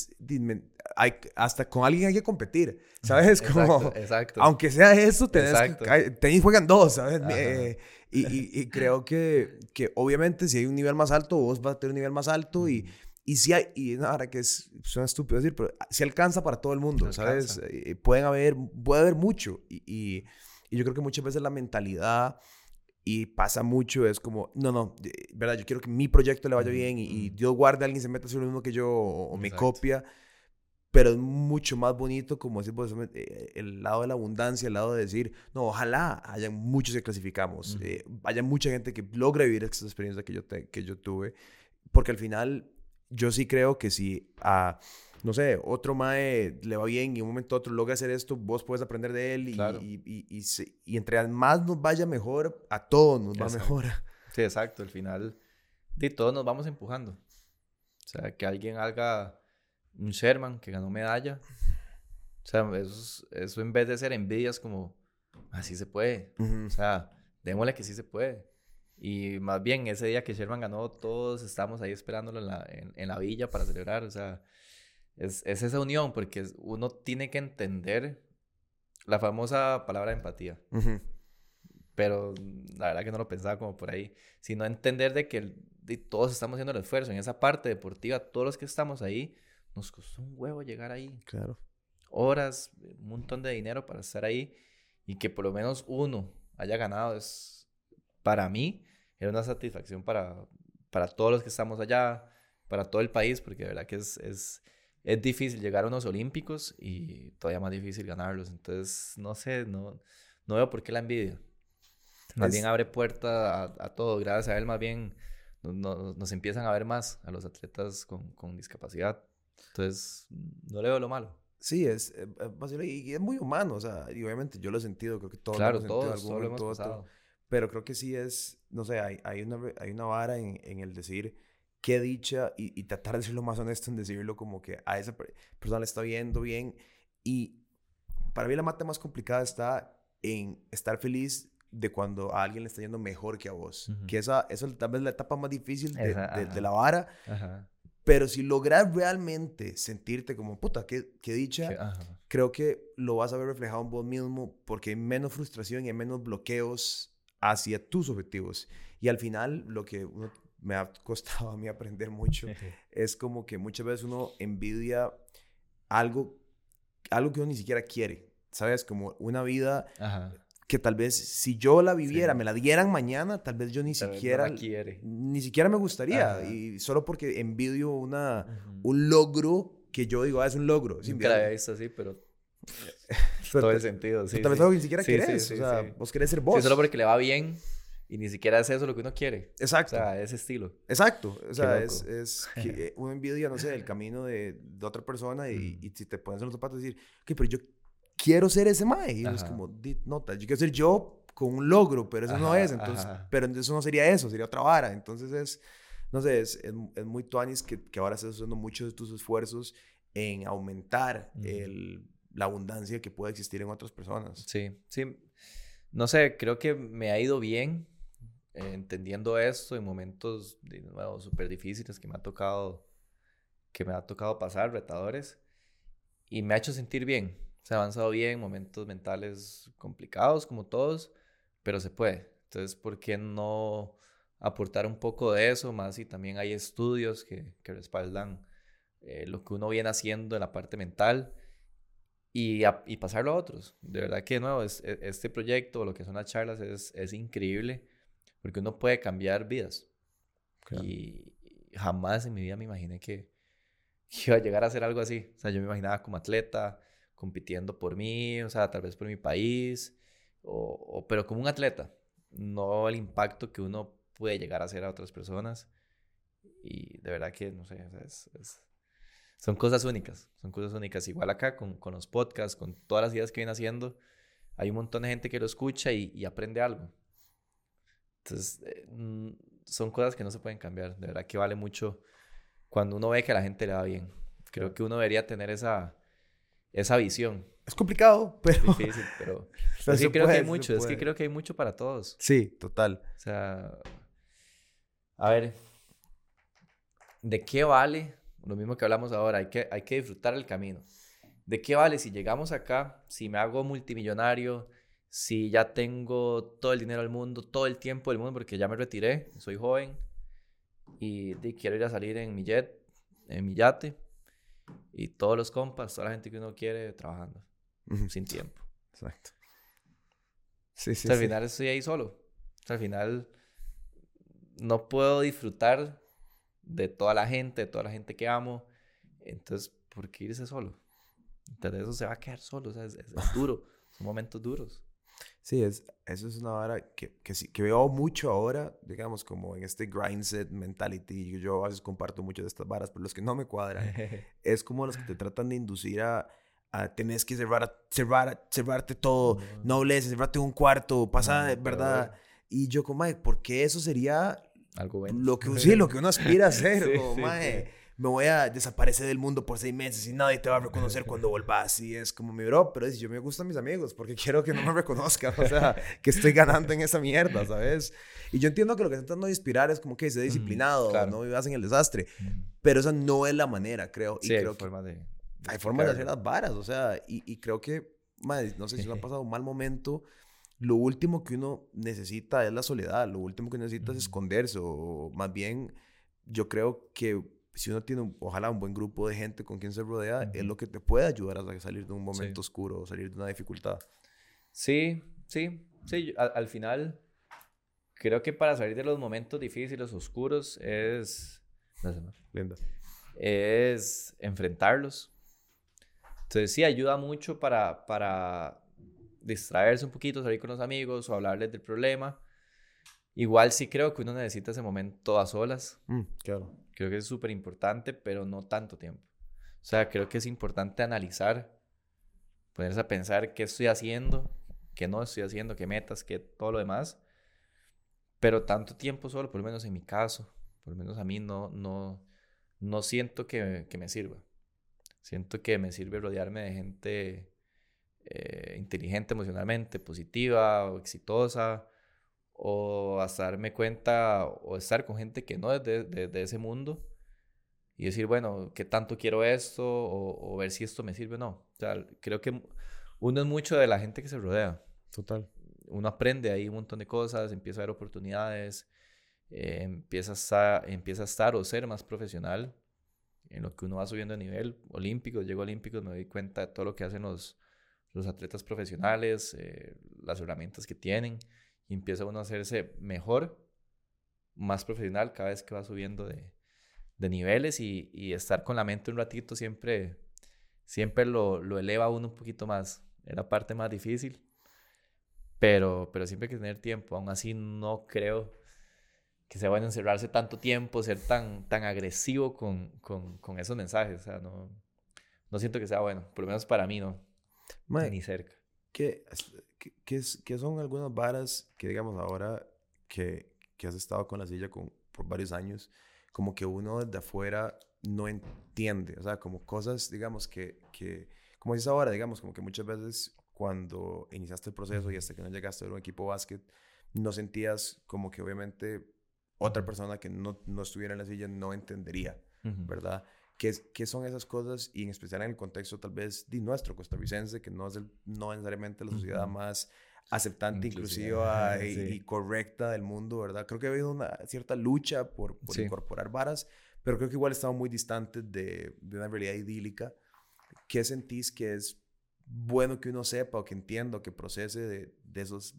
hay, hasta con alguien hay que competir, ¿sabes? Como, exacto, Aunque sea eso, tenés que, tenis juegan dos, ¿sabes? Eh, y, y, creo que, que obviamente si hay un nivel más alto, vos vas a tener un nivel más alto y, y si hay, y ahora que es, suena estúpido decir, pero si alcanza para todo el mundo, ¿sabes? Eh, pueden haber, puede haber mucho y, y, y yo creo que muchas veces la mentalidad y pasa mucho, es como, no, no, verdad, yo quiero que mi proyecto le vaya bien y, Dios guarde a alguien se meta a hacer lo mismo que yo o, me copia, pero es mucho más bonito, como decir, pues, eh, el lado de la abundancia, el lado de decir, no, ojalá haya muchos que clasificamos, eh, haya mucha gente que logre vivir esa experiencia que yo, que yo tuve, porque al final yo sí creo que si a no sé, otro mae le va bien y en un momento otro logra hacer esto, vos puedes aprender de él y, y, y, y, entre más nos vaya mejor, a todos nos va mejor. Sí, exacto. Al final, de todos nos vamos empujando. O sea, que alguien haga un Sherman que ganó medalla. O sea, eso, eso en vez de ser envidias como, así se puede. O sea, démosle que sí se puede. Y más bien, ese día que Sherman ganó, todos estamos ahí esperándolo en la, en la villa para celebrar. O sea, es, esa unión, porque uno tiene que entender la famosa palabra empatía. Pero la verdad que no lo pensaba como por ahí. Sino entender de que todos estamos haciendo el esfuerzo. En esa parte deportiva, todos los que estamos ahí, nos costó un huevo llegar ahí. Claro. Horas, un montón de dinero para estar ahí. Y que por lo menos uno haya ganado es, para mí, era una satisfacción para, para todos los que estamos allá, para todo el país, porque de verdad que es, es es difícil llegar a unos olímpicos y todavía más difícil ganarlos. Entonces, no sé, no, no veo por qué la envidia. Más bien abre puerta a, todo. Gracias a él, más bien nos empiezan a ver más a los atletas con, con discapacidad. Entonces, no le veo lo malo. Sí, es, eh, y es muy humano, o sea, y obviamente yo lo he sentido, creo que todos lo hemos sentido algún momento, pero creo que sí es, no sé, hay, hay, una, hay una vara en, en el decir, qué dicha y, tratar de ser lo más honesto en decirlo como que a esa persona le está viendo bien. Y para mí la mata más complicada está en estar feliz de cuando a alguien le está yendo mejor que a vos. Que esa, esa tal vez la etapa más difícil de, de, la vara. Pero si logras realmente sentirte como, puta, qué, qué dicha, creo que lo vas a ver reflejado en vos mismo porque hay menos frustración y hay menos bloqueos hacia tus objetivos. Y al final, lo que uno me ha costado a mí aprender mucho, es como que muchas veces uno envidia algo, algo que uno ni siquiera quiere, ¿sabes? Como una vida que tal vez si yo la viviera, me la dieran mañana, tal vez yo ni siquiera ni siquiera me gustaría y solo porque envidio una un logro que yo digo, ah, es un logro. Nunca la había visto así, pero todo el sentido, sí. Tal vez algo que ni siquiera querés, o sea, vos querés ser vos. solo porque le va bien y ni siquiera es eso lo que uno quiere. Exacto. O sea, ese estilo. Exacto. O sea, es, es que uno envidia, no sé, el camino de, de otra persona y, y, si te pones en los zapatos decir, ok, pero yo quiero ser ese mae. Y es como, nota, yo quiero ser yo con un logro, pero eso no es. Entonces, pero eso no sería eso, sería otra vara. Entonces es, no sé, es, es, muy tuanis que, que ahora estás usando muchos de tus esfuerzos en aumentar el, la abundancia que puede existir en otras personas. Sí, sí. No sé, creo que me ha ido bien eh, entendiendo esto en momentos de nuevo súper difíciles que me ha tocado que me ha tocado pasar, retadores, y me ha hecho sentir bien se ha avanzado bien, momentos mentales complicados como todos, pero se puede. Entonces, ¿por qué no aportar un poco de eso? Más y también hay estudios que, que respaldan eh, lo que uno viene haciendo en la parte mental y, y pasarlo a otros. De verdad que, de nuevo, es, e, este proyecto, lo que son las charlas, es, es increíble porque uno puede cambiar vidas. Y jamás en mi vida me imaginé que, que iba a llegar a hacer algo así. O sea, yo me imaginaba como atleta, compitiendo por mí, o sea, tal vez por mi país, o, pero como un atleta, no el impacto que uno puede llegar a hacer a otras personas. Y de verdad que, no sé, son cosas únicas, son cosas únicas. Igual acá con, con, los podcasts, con todas las ideas que viene haciendo, hay un montón de gente que lo escucha y, aprende algo. Entonces, eh, son cosas que no se pueden cambiar. De verdad que vale mucho cuando uno ve que a la gente le va bien. Creo que uno debería tener esa, esa visión. Es complicado, pero... Es difícil, pero... es que creo que hay mucho, es que creo que hay mucho para todos. Sí, total. O sea, a ver, ¿de qué vale? Lo mismo que hablamos ahora, hay que, hay que disfrutar el camino. ¿De qué vale si llegamos acá, si me hago multimillonario, si ya tengo todo el dinero del mundo, todo el tiempo del mundo, porque ya me retiré, soy joven y, y quiero ir a salir en mi jet, en mi yate? y todos los compas, toda la gente que uno quiere trabajando, sin tiempo. Exacto. Sí, sí, al final estoy ahí solo. al final no puedo disfrutar de toda la gente, de toda la gente que amo. Entonces, ¿por qué irse solo? Entonces eso se va a quedar solo. O sea, es duro. Son momentos duros. Sí, es, eso es una vara que, que, sí, que veo mucho ahora, digamos, como en este grind set mentality. Yo a veces comparto mucho de estas varas, pero los que no me cuadran es como los que te tratan de inducir a, a tenés que cerrar, cerrar, cerrarte todo, no nobleza, cerrarte un cuarto, pasa, ¿verdad? Y yo como, ¿por qué eso sería algo bueno? Lo que, sí, lo que uno aspira a hacer, como, mae me voy a desaparecer del mundo por seis meses y nadie te va a reconocer cuando volvás. Y es como mi bro, pero es, yo me gustan mis amigos porque quiero que no me reconozcan, o sea, que estoy ganando en esa mierda, ¿sabes? Y yo entiendo que lo que están tratando de inspirar es como que sea disciplinado, no vivas en el desastre, pero esa no es la manera, creo. Y sí, creo hay formas de, Hay formas de hacer las varas, o sea, y, y creo que, madre, no sé si lo ha pasado un mal momento lo último que uno necesita es la soledad, lo último que necesita es esconderse, o más bien yo creo que si uno tiene, ojalá, un buen grupo de gente con quien se rodea, es lo que te puede ayudar a salir de un momento oscuro o salir de una dificultad. Sí, sí, sí. Al, final, creo que para salir de los momentos difíciles, oscuros, es... Linda. Es enfrentarlos. Entonces sí, ayuda mucho para, para distraerse un poquito, salir con los amigos o hablarles del problema. Igual sí creo que uno necesita ese momento a solas. Mm, claro. Creo que es súper importante, pero no tanto tiempo. O sea, creo que es importante analizar, ponerse a pensar qué estoy haciendo, qué no estoy haciendo, qué metas, qué todo lo demás. Pero tanto tiempo solo, por lo menos en mi caso, por lo menos a mí no, no, no siento que, que me sirva. Siento que me sirve rodearme de gente eh, inteligente emocionalmente, positiva o exitosa, o hasta darme cuenta o estar con gente que no es de, de, ese mundo y decir, bueno, ¿qué tanto quiero esto? O, ver si esto me sirve o no. O sea, creo que uno es mucho de la gente que se rodea. Total. Uno aprende ahí un montón de cosas, empieza a ver oportunidades, eh, empieza, a, empieza a estar o ser más profesional en lo que uno va subiendo a nivel olímpico. Llego a olímpicos, me doy cuenta de todo lo que hacen los, los atletas profesionales, eh, las herramientas que tienen, y empieza uno a hacerse mejor, más profesional cada vez que va subiendo de, de niveles y, y, estar con la mente un ratito siempre, siempre lo, lo eleva a uno un poquito más. Es la parte más difícil, pero, pero siempre hay que tener tiempo. Aún así no creo que se vayan a encerrarse tanto tiempo, ser tan, tan agresivo con, con, con esos mensajes. O sea, no, no siento que sea bueno, por lo menos para mí no. ni cerca. ¿Qué, qué, qué, son algunas varas que, digamos, ahora que, que has estado con la silla con, por varios años, como que uno de afuera no entiende? O sea, como cosas, digamos, que, que como dices ahora, digamos, como que muchas veces cuando iniciaste el proceso y hasta que no llegaste a un equipo básquet, no sentías como que obviamente otra persona que no, no estuviera en la silla no entendería, ¿verdad? ¿Qué, ¿Qué, son esas cosas? Y en especial en el contexto tal vez de nuestro costarricense, que no es el, no necesariamente la sociedad más aceptante, inclusiva y, correcta del mundo, ¿verdad? Creo que ha habido una cierta lucha por, por incorporar varas, pero creo que igual estamos muy distantes de, de, una realidad idílica. ¿Qué sentís que es bueno que uno sepa o que entienda o que procese de, de esos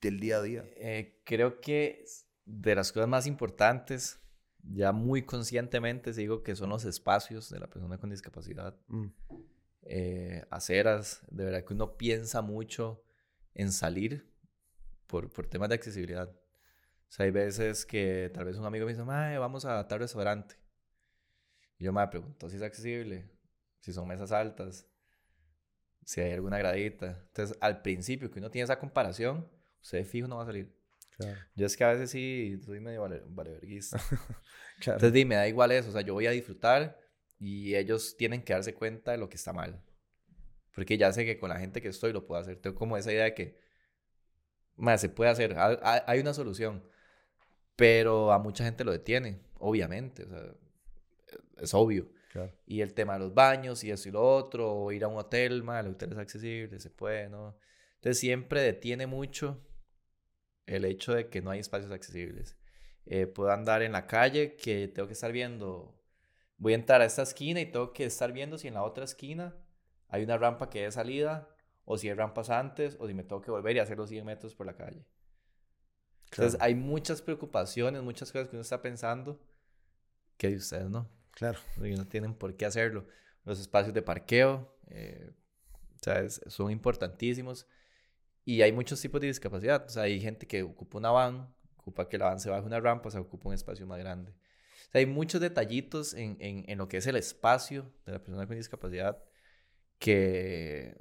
del día a día? Eh, creo que de las cosas más importantes, ya muy conscientemente digo que son los espacios de la persona con discapacidad. Mm. Eh, aceras, de verdad que uno piensa mucho en salir por, por temas de accesibilidad. O sea, hay veces que tal vez un amigo me dice, vamos a tal restaurante. Y yo me pregunto si es accesible, si son mesas altas, si hay alguna gradita. Entonces, al principio que uno tiene esa comparación, usted fijo no va a salir. Yo es que a veces sí soy medio vale, valeverguista. Entonces, dime, da igual eso. O sea, yo voy a disfrutar y ellos tienen que darse cuenta de lo que está mal. Porque ya sé que con la gente que estoy lo puedo hacer. Tengo como esa idea de que, más se puede hacer. Hay una solución. Pero a mucha gente lo detiene, obviamente. O sea, es obvio. Y el tema de los baños y eso y lo otro, o ir a un hotel, mal, el hotel es accesible, se puede, ¿no? Entonces siempre detiene mucho el hecho de que no hay espacios accesibles. Eh, puedo andar en la calle que tengo que estar viendo, voy a entrar a esta esquina y tengo que estar viendo si en la otra esquina hay una rampa que de salida, o si hay rampas antes, o si me tengo que volver y hacer los 100 metros por la calle. Entonces hay muchas preocupaciones, muchas cosas que uno está pensando que ustedes no. Claro. Y no tienen por qué hacerlo. Los espacios de parqueo, eh, son importantísimos. Y hay muchos tipos de discapacidad. O sea, hay gente que ocupa una van, ocupa que la van se baje una rampa, o sea, ocupa un espacio más grande. O sea, hay muchos detallitos en, en, en, lo que es el espacio de la persona con discapacidad que,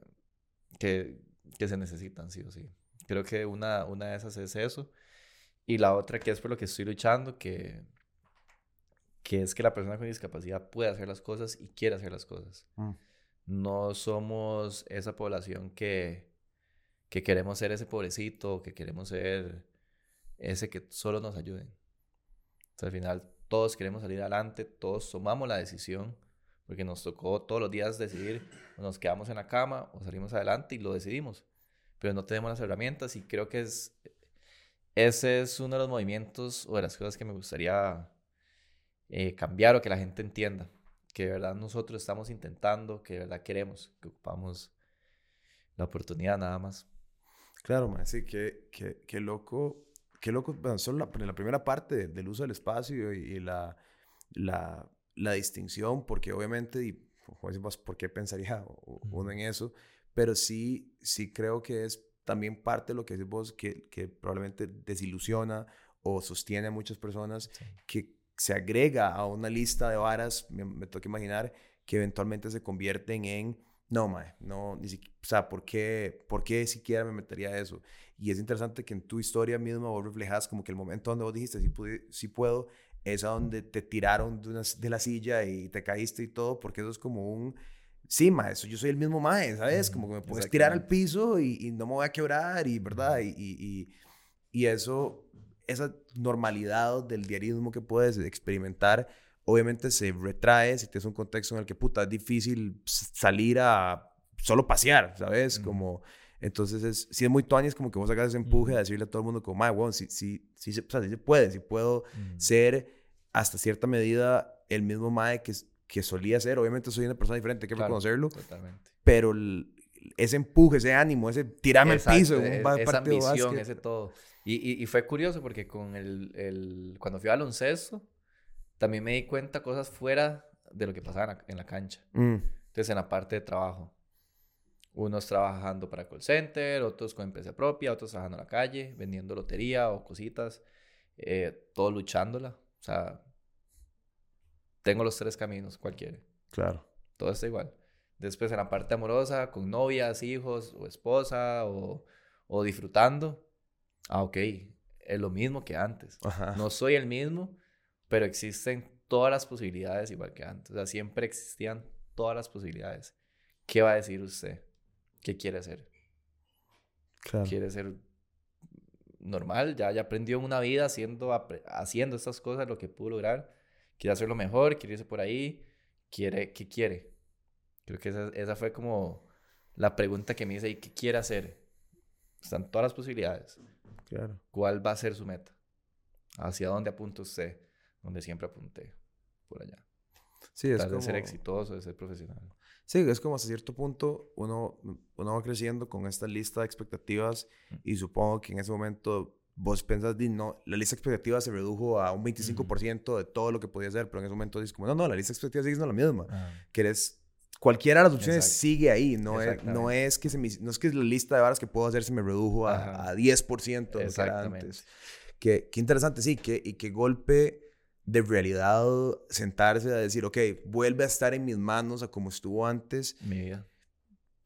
que, que, se necesitan, sí o sí. Creo que una, una de esas es eso. Y la otra que es por lo que estoy luchando, que, que es que la persona con discapacidad puede hacer las cosas y quiere hacer las cosas. Mm. No somos esa población que, que queremos ser ese pobrecito, que queremos ser ese que solo nos ayuden. al final todos queremos salir adelante, todos tomamos la decisión, porque nos tocó todos los días decidir, o nos quedamos en la cama o salimos adelante y lo decidimos, pero no tenemos las herramientas y creo que es, ese es uno de los movimientos o de las cosas que me gustaría eh, cambiar o que la gente entienda, que de verdad nosotros estamos intentando, que de verdad queremos, que ocupamos la oportunidad nada más. Claro, man, sí, qué, qué, qué loco, qué loco, bueno, solo la, la primera parte del uso del espacio y, la, la, la, distinción, porque obviamente, y decimos, ¿por qué pensaría uno en eso? Pero sí, sí creo que es también parte de lo que decís vos, que, que probablemente desilusiona o sostiene a muchas personas, que se agrega a una lista de varas, me, me toca imaginar, que eventualmente se convierten en no, mae, no, ni siquiera, o sea, ¿por qué, ¿por qué siquiera me metería eso? Y es interesante que en tu historia misma vos reflejas como que el momento donde vos dijiste, si, si puedo, es a donde te tiraron de, una, de, la silla y te caíste y todo, porque eso es como un, sí, mae, eso, yo soy el mismo mae, ¿sabes? Como que me puedes tirar al piso y, y, no me voy a quebrar y, ¿verdad? Y, y, y eso, esa normalidad del diarismo que puedes experimentar, obviamente se retrae si tienes un contexto en el que, puta, es difícil salir a solo pasear, ¿sabes? Como, entonces, es, si es muy tuani, es como que vos hagas ese empuje a decirle a todo el mundo como, mae, bueno, sí, sí, sí, o sea, sí se puede, sí puedo ser hasta cierta medida el mismo mae que, que solía ser. Obviamente soy una persona diferente, que conocerlo. Totalmente. Pero ese empuje, ese ánimo, ese tirarme al piso. Un e, esa ambición, ese todo. Y, y, fue curioso porque con el, el, cuando fui al baloncesto, también me di cuenta cosas fuera de lo que pasaba en la, cancha. Mm. Entonces, en la parte de trabajo. Unos trabajando para call center, otros con empresa propia, otros trabajando en la calle, vendiendo lotería o cositas, eh, todo luchándola. O sea, tengo los tres caminos, cualquiera. Claro. Todo está igual. Después en la parte amorosa, con novias, hijos o esposa o, o disfrutando. Ah, ok. Es lo mismo que antes. No soy el mismo, pero existen todas las posibilidades igual que antes. O sea, siempre existían todas las posibilidades. ¿Qué va a decir usted? ¿Qué quiere hacer? Claro. ¿Quiere ser normal? Ya, ya aprendió en una vida haciendo, haciendo estas cosas, lo que pudo lograr. Quiere hacerlo mejor, quiere irse por ahí. Quiere, ¿Qué quiere? Creo que esa, esa fue como la pregunta que me hice, ¿y qué quiere hacer? Están todas las posibilidades. Claro. ¿Cuál va a ser su meta? ¿Hacia dónde apunta usted? Donde siempre apunté, por allá. Sí, es como... de ser exitoso, de ser profesional. Sí, es como hasta cierto punto uno, uno va creciendo con esta lista de expectativas y supongo que en ese momento vos pensás, no, la lista de expectativas se redujo a un 25% de todo lo que podía hacer, pero en ese momento dices como, no, no, la lista de expectativas sigue siendo la misma. Ah. Que eres, cualquiera de las opciones sigue ahí, no es, no, es que se no es que la lista de varas que puedo hacer se me redujo a, a 10% Exactamente. Que, qué interesante, sí, que, y qué golpe de realidad sentarse a decir, ok, vuelve a estar en mis manos a como estuvo antes. Mi vida.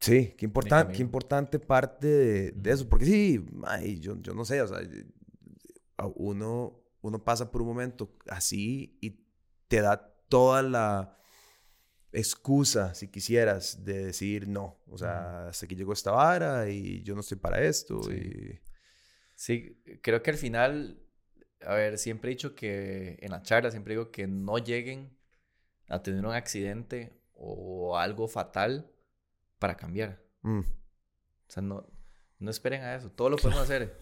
Sí, qué, importante qué importante parte de, eso, porque sí, yo, yo no sé, o sea, uno, uno pasa por un momento así y te da toda la excusa, si quisieras, de decir no, o sea, hasta que llegó esta vara y yo no estoy para esto. Sí. Y... sí, creo que al final, a ver, siempre he dicho que en la charla, siempre digo que no lleguen a tener un accidente o algo fatal para cambiar. Mm. O sea, no, no esperen a eso. Todo lo podemos hacer.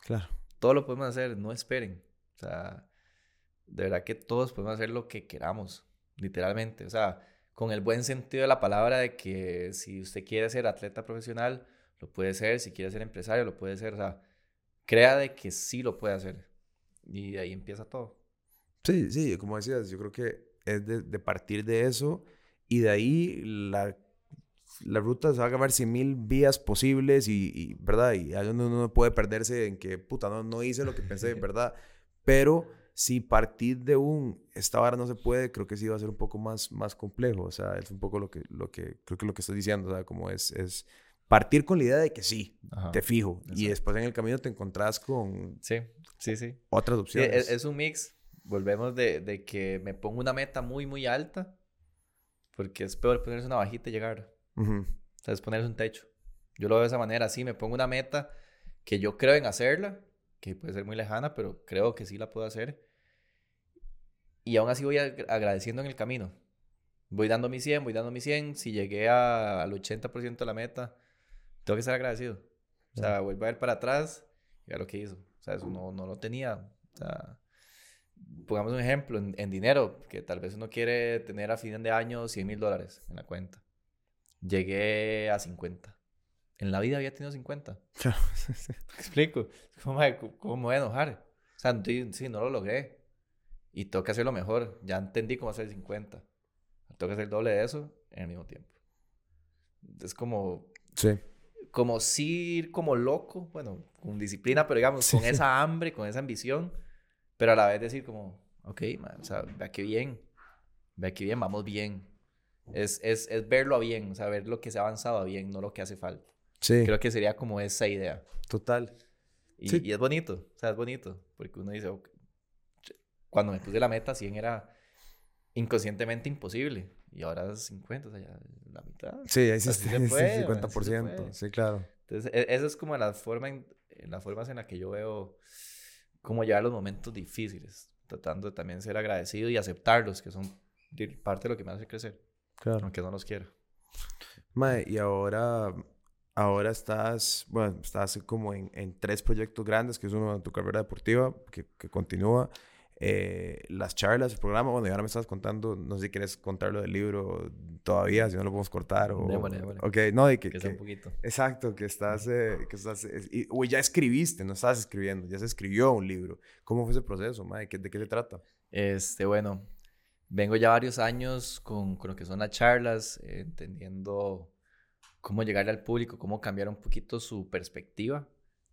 Claro. Todo lo podemos hacer. No esperen. O sea, de verdad que todos podemos hacer lo que queramos. Literalmente. O sea, con el buen sentido de la palabra de que si usted quiere ser atleta profesional, lo puede ser. Si quiere ser empresario, lo puede ser. O sea, crea de que sí lo puede hacer. Y de ahí empieza todo. Sí, sí, como decías, yo creo que es de, de partir de eso y de ahí la la ruta se va a acabar 100 mil vías posibles y, ¿verdad? Y ahí uno no puede perderse en que, puta, no, no hice lo que pensé, ¿verdad? Pero si partir de un, esta vara no se puede, creo que sí va a ser un poco más, más complejo. O sea, es un poco lo que, lo que, creo que lo que estás diciendo, o sea, como es, es partir con la idea de que sí, te fijo. Y después en el camino te encontrás con... Sí, sí, sí. Otras opciones. es, un mix. Volvemos de, de que me pongo una meta muy, muy alta, porque es peor ponerse una bajita y llegar. Uh -huh. ponerse un techo. Yo lo veo de esa manera, así me pongo una meta que yo creo en hacerla, que puede ser muy lejana, pero creo que sí la puedo hacer. Y aún así voy agradeciendo en el camino. Voy dando mi 100, voy dando mi 100. Si llegué al 80% de la meta, tengo que ser agradecido. O sea, vuelvo a ver para atrás y a lo que hizo. O sea, eso no, no lo tenía. O sea, pongamos un ejemplo en, en, dinero, que tal vez uno quiere tener a fin de año 100 mil dólares en la cuenta llegué a 50. En la vida había tenido 50. ¿Me explico? ¿Cómo, ¿Cómo, me voy a enojar? O sea, sí, no lo logré. Y tengo que hacerlo mejor. Ya entendí cómo hacer 50. Tengo que hacer el doble de eso en el mismo tiempo. Es como... Sí. Como si ir como loco, bueno, con disciplina, pero digamos, con esa hambre, con esa ambición, pero a la vez decir como, ok, man, o sea, vea qué bien, vea qué bien, vamos bien. Es, es, es verlo a bien, o sea, ver lo que se ha avanzado a bien, no lo que hace falta. Sí. Creo que sería como esa idea. Total. Y, y es bonito, o sea, es bonito, porque uno dice, cuando me puse la meta, 100 era inconscientemente imposible. Y ahora es 50, o sea, ya la mitad. Sí, ahí sí, sí, 50%. Sí, claro. Entonces, e, esa es como la forma en, las formas en las que yo veo cómo llevar los momentos difíciles, tratando de también ser agradecido y aceptarlos, que son parte de lo que me hace crecer. Claro. Aunque no los quiero. Mae, y ahora, ahora estás, bueno, estás como en, en, tres proyectos grandes, que es uno de tu carrera deportiva, que, que continúa. Eh, las charlas, el programa. Bueno, y ahora me estás contando, no sé si quieres contarlo del libro todavía, si no lo podemos cortar. O, Ok, no, de que. que, un poquito. Exacto, que estás. Eh, que estás y, o ya escribiste, no estás escribiendo, ya se escribió un libro. ¿Cómo fue ese proceso, ¿De qué, de qué se trata? Este, bueno, vengo ya varios años con, con lo que son las charlas, eh, entendiendo cómo llegarle al público, cómo cambiar un poquito su perspectiva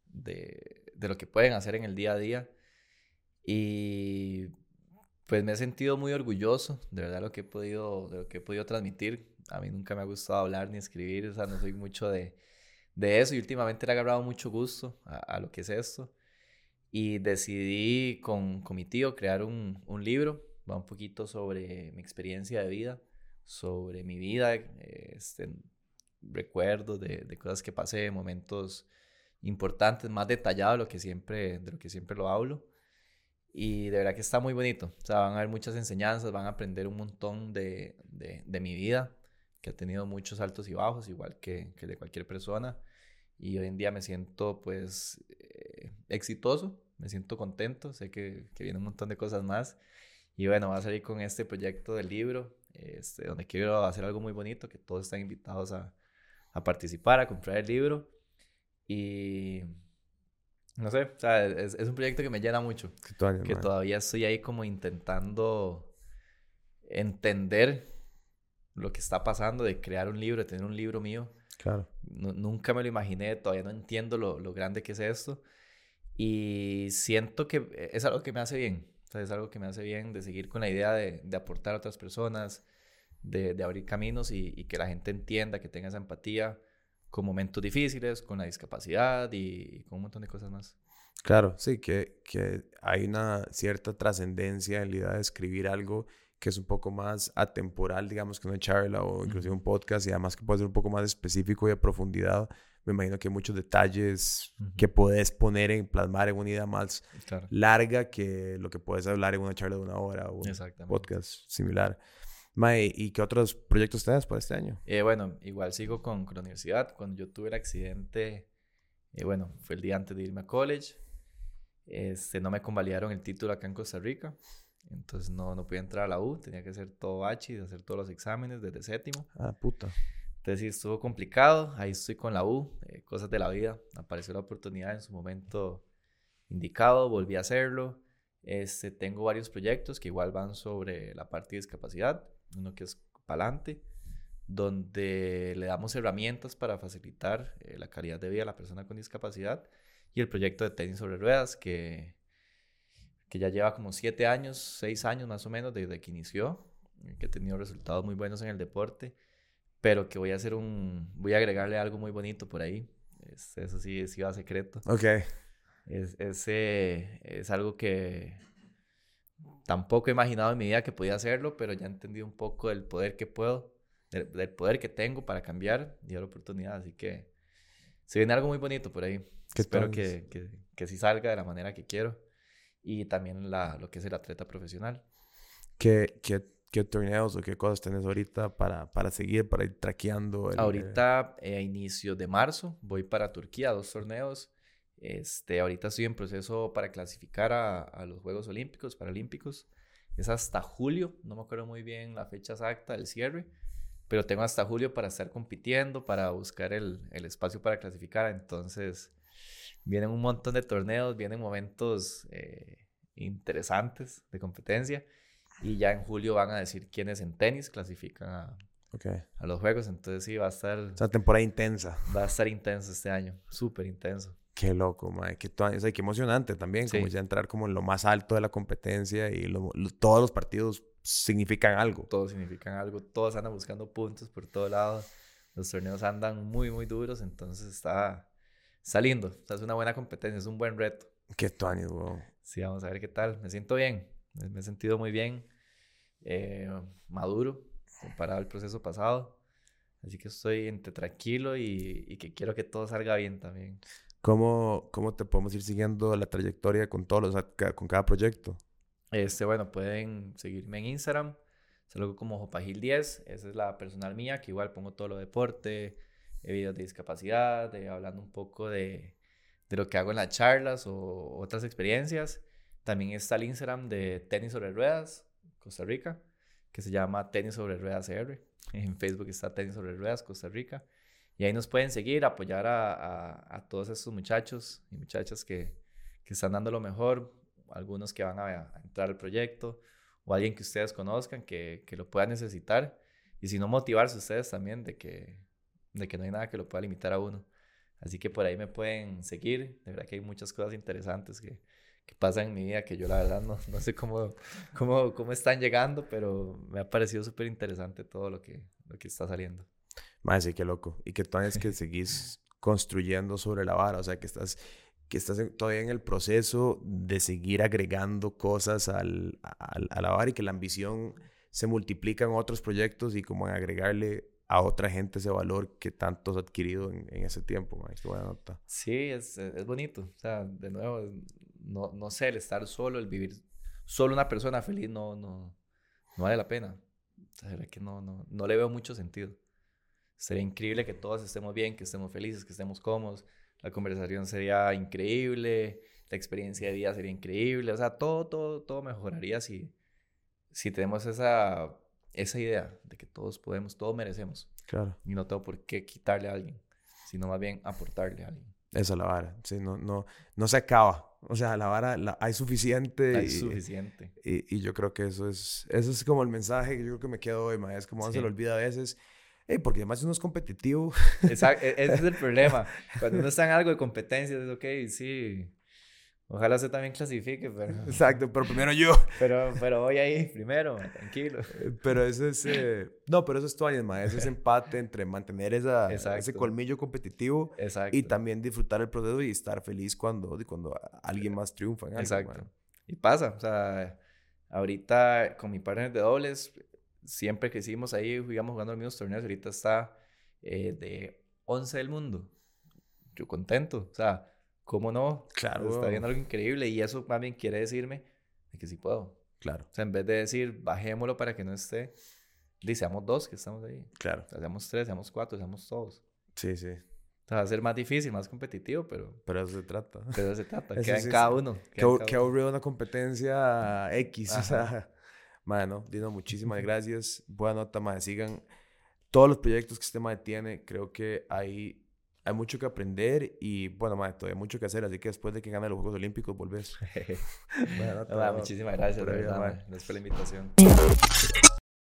de, de lo que pueden hacer en el día a día. Y pues me he sentido muy orgulloso de verdad lo que he podido, de lo que he podido transmitir. A mí nunca me ha gustado hablar ni escribir, o sea, no soy mucho de, de eso y últimamente le he agarrado mucho gusto a, lo que es esto. Y decidí con, con mi tío crear un, un, libro, va un poquito sobre mi experiencia de vida, sobre mi vida, este, recuerdos de, de cosas que pasé, momentos importantes, más detallado de lo que siempre, de lo que siempre lo hablo. Y de verdad que está muy bonito. O sea, van a haber muchas enseñanzas, van a aprender un montón de, de, de mi vida, que ha tenido muchos altos y bajos, igual que, que de cualquier persona. Y hoy en día me siento pues eh, exitoso, me siento contento, sé que, que viene un montón de cosas más. Y bueno, va a salir con este proyecto del libro, este, donde quiero hacer algo muy bonito, que todos están invitados a, a participar, a comprar el libro. Y no sé, o sea, es, es un proyecto que me llena mucho. que todavía estoy ahí como intentando entender lo que está pasando, de crear un libro, de tener un libro mío. Claro. nunca me lo imaginé, todavía no entiendo lo, lo, grande que es esto. Y siento que es algo que me hace bien. O sea, es algo que me hace bien de seguir con la idea de, de aportar a otras personas, de, de abrir caminos y, y, que la gente entienda, que tenga esa empatía con momentos difíciles, con la discapacidad y, con un montón de cosas más. Claro, sí, que, que hay una cierta trascendencia en la idea de escribir algo que es un poco más atemporal, digamos, que una charla o inclusive un podcast y además que puede ser un poco más específico y a profundidad. Me imagino que hay muchos detalles que puedes poner en plasmar en una idea más larga que lo que puedes hablar en una charla de una hora o un podcast similar. Mae, ¿y qué otros proyectos tenés para este año? Eh, bueno, igual sigo con, con, la universidad. Cuando yo tuve el accidente, eh, bueno, fue el día antes de irme a college. Este, no me convalidaron el título acá en Costa Rica. Entonces no, no podía entrar a la U. Tenía que hacer todo H y hacer todos los exámenes desde séptimo. Ah, puta. Entonces sí, estuvo complicado. Ahí estoy con la U. Eh, cosas de la vida. Apareció la oportunidad en su momento indicado. Volví a hacerlo. Este, tengo varios proyectos que igual van sobre la parte de discapacidad uno que es Palante, donde le damos herramientas para facilitar eh, la calidad de vida a la persona con discapacidad, y el proyecto de tenis sobre ruedas, que, que ya lleva como siete años, seis años más o menos desde que inició, eh, que ha tenido resultados muy buenos en el deporte, pero que voy a hacer un, voy a agregarle algo muy bonito por ahí, eso sí, sí va secreto. Ok. Es, ese es algo que tampoco he imaginado en mi vida que podía hacerlo, pero ya he entendido un poco del poder que puedo, del, poder que tengo para cambiar y dar oportunidad. Así que se viene algo muy bonito por ahí. Espero que, que, que, sí salga de la manera que quiero. Y también la, lo que es el atleta profesional. ¿Qué, qué, qué torneos o qué cosas tenés ahorita para, para seguir, para ir traqueando? ahorita, eh, a inicios de marzo, voy para Turquía, dos torneos. Este, ahorita estoy en proceso para clasificar a, los Juegos Olímpicos, Paralímpicos. Es hasta julio, no me acuerdo muy bien la fecha exacta del cierre, pero tengo hasta julio para estar compitiendo, para buscar el, espacio para clasificar. Entonces, vienen un montón de torneos, vienen momentos eh, interesantes de competencia. Y ya en julio van a decir quiénes en tenis clasifican a, a los juegos. Entonces sí, va a estar... una temporada intensa. Va a estar intenso este año, súper intenso. Qué loco, madre. Qué, o sea, qué emocionante también, como ya entrar como en lo más alto de la competencia y todos los partidos significan algo. Todos significan algo, todos andan buscando puntos por todo lado. Los torneos andan muy, muy duros, entonces está saliendo. O sea, es una buena competencia, es un buen reto. Qué tuanis, wow. Sí, vamos a ver qué tal. Me siento bien, me he sentido muy bien, eh, maduro, comparado al proceso pasado. Así que estoy entre tranquilo y, y que quiero que todo salga bien también. ¿Cómo, ¿Cómo te podemos ir siguiendo la trayectoria con todos los, con cada proyecto? Este, bueno, pueden seguirme en Instagram, salgo como Jopagil10, esa es la personal mía, que igual pongo todo lo deporte, eh, de discapacidad, de, hablando un poco de, de, lo que hago en las charlas o otras experiencias. También está el Instagram de Tenis sobre Ruedas, Costa Rica, que se llama Tenis sobre Ruedas R. En Facebook está Tenis sobre Ruedas, Costa Rica. Y ahí nos pueden seguir, apoyar a, a, todos estos muchachos y muchachas que, que, están dando lo mejor, algunos que van a, entrar al proyecto, o alguien que ustedes conozcan que, que, lo pueda necesitar. Y si no, motivarse ustedes también de que, de que no hay nada que lo pueda limitar a uno. Así que por ahí me pueden seguir. De verdad que hay muchas cosas interesantes que, que pasan en mi vida que yo la verdad no, no sé cómo, cómo, cómo están llegando, pero me ha parecido súper interesante todo lo que, lo que está saliendo. Más sí, qué loco. Y que todavía es que seguís construyendo sobre la vara, o sea, que estás, que estás todavía en el proceso de seguir agregando cosas al, al, a la vara y que la ambición se multiplica en otros proyectos y como en agregarle a otra gente ese valor que tanto has adquirido en, en ese tiempo. Qué buena nota. Sí, es, es bonito. O sea, de nuevo, no, no sé, el estar solo, el vivir solo una persona feliz no, no, no vale la pena. O sea, que no, no, no le veo mucho sentido. Sería increíble que todos estemos bien, que estemos felices, que estemos cómodos. La conversación sería increíble, la experiencia de vida sería increíble. O sea, todo, todo, todo mejoraría si, si tenemos esa, esa idea de que todos podemos, todos merecemos. Claro. Y no tengo por qué quitarle a alguien, sino más bien aportarle a alguien. Esa es la vara. Sí, no, no, no se acaba. O sea, la vara la, hay suficiente. Hay suficiente. Y, y, yo creo que eso es, eso es como el mensaje que yo creo que me quedo hoy, ma. Es como se lo olvida a veces. Porque además uno es competitivo. Exacto, e, ese es el problema. Cuando uno está en algo de competencia, es ok, sí, Ojalá se también clasifique, pero... Exacto, pero primero yo. Pero, pero voy ahí primero, tranquilo. Eh, pero eso es... Eh, no, pero eso es todo, ma. Ese es empate entre mantener esa, ese colmillo competitivo Exacto. y también disfrutar el proceso y estar feliz cuando, cuando alguien más triunfa en algo, Exacto. Y pasa, o sea, ahorita con mi partner de dobles, siempre que hicimos ahí, íbamos jugando los mismos torneos, ahorita está eh, de 11 del mundo. Yo contento, o sea ¿Cómo no? Claro. Está viendo algo increíble y eso también quiere decirme que sí puedo. Claro. O sea, en vez de decir, bajémoslo para que no esté, seamos dos que estamos ahí. Claro. O seamos tres, seamos cuatro, seamos todos. Sí, sí. O sea, va a ser más difícil, más competitivo, pero... Pero eso se trata. Pero eso se trata. Queda en cada uno. Qué aburrido una competencia X. O sea, bueno, Dino, muchísimas gracias. Buena nota, más Sigan todos los proyectos que este mae tiene. Creo que hay hay mucho que aprender y bueno, madre, todavía hay mucho que hacer, así que después de que gane los Juegos Olímpicos volvés. bueno, muchísimas gracias, de verdad, gracias por la invitación.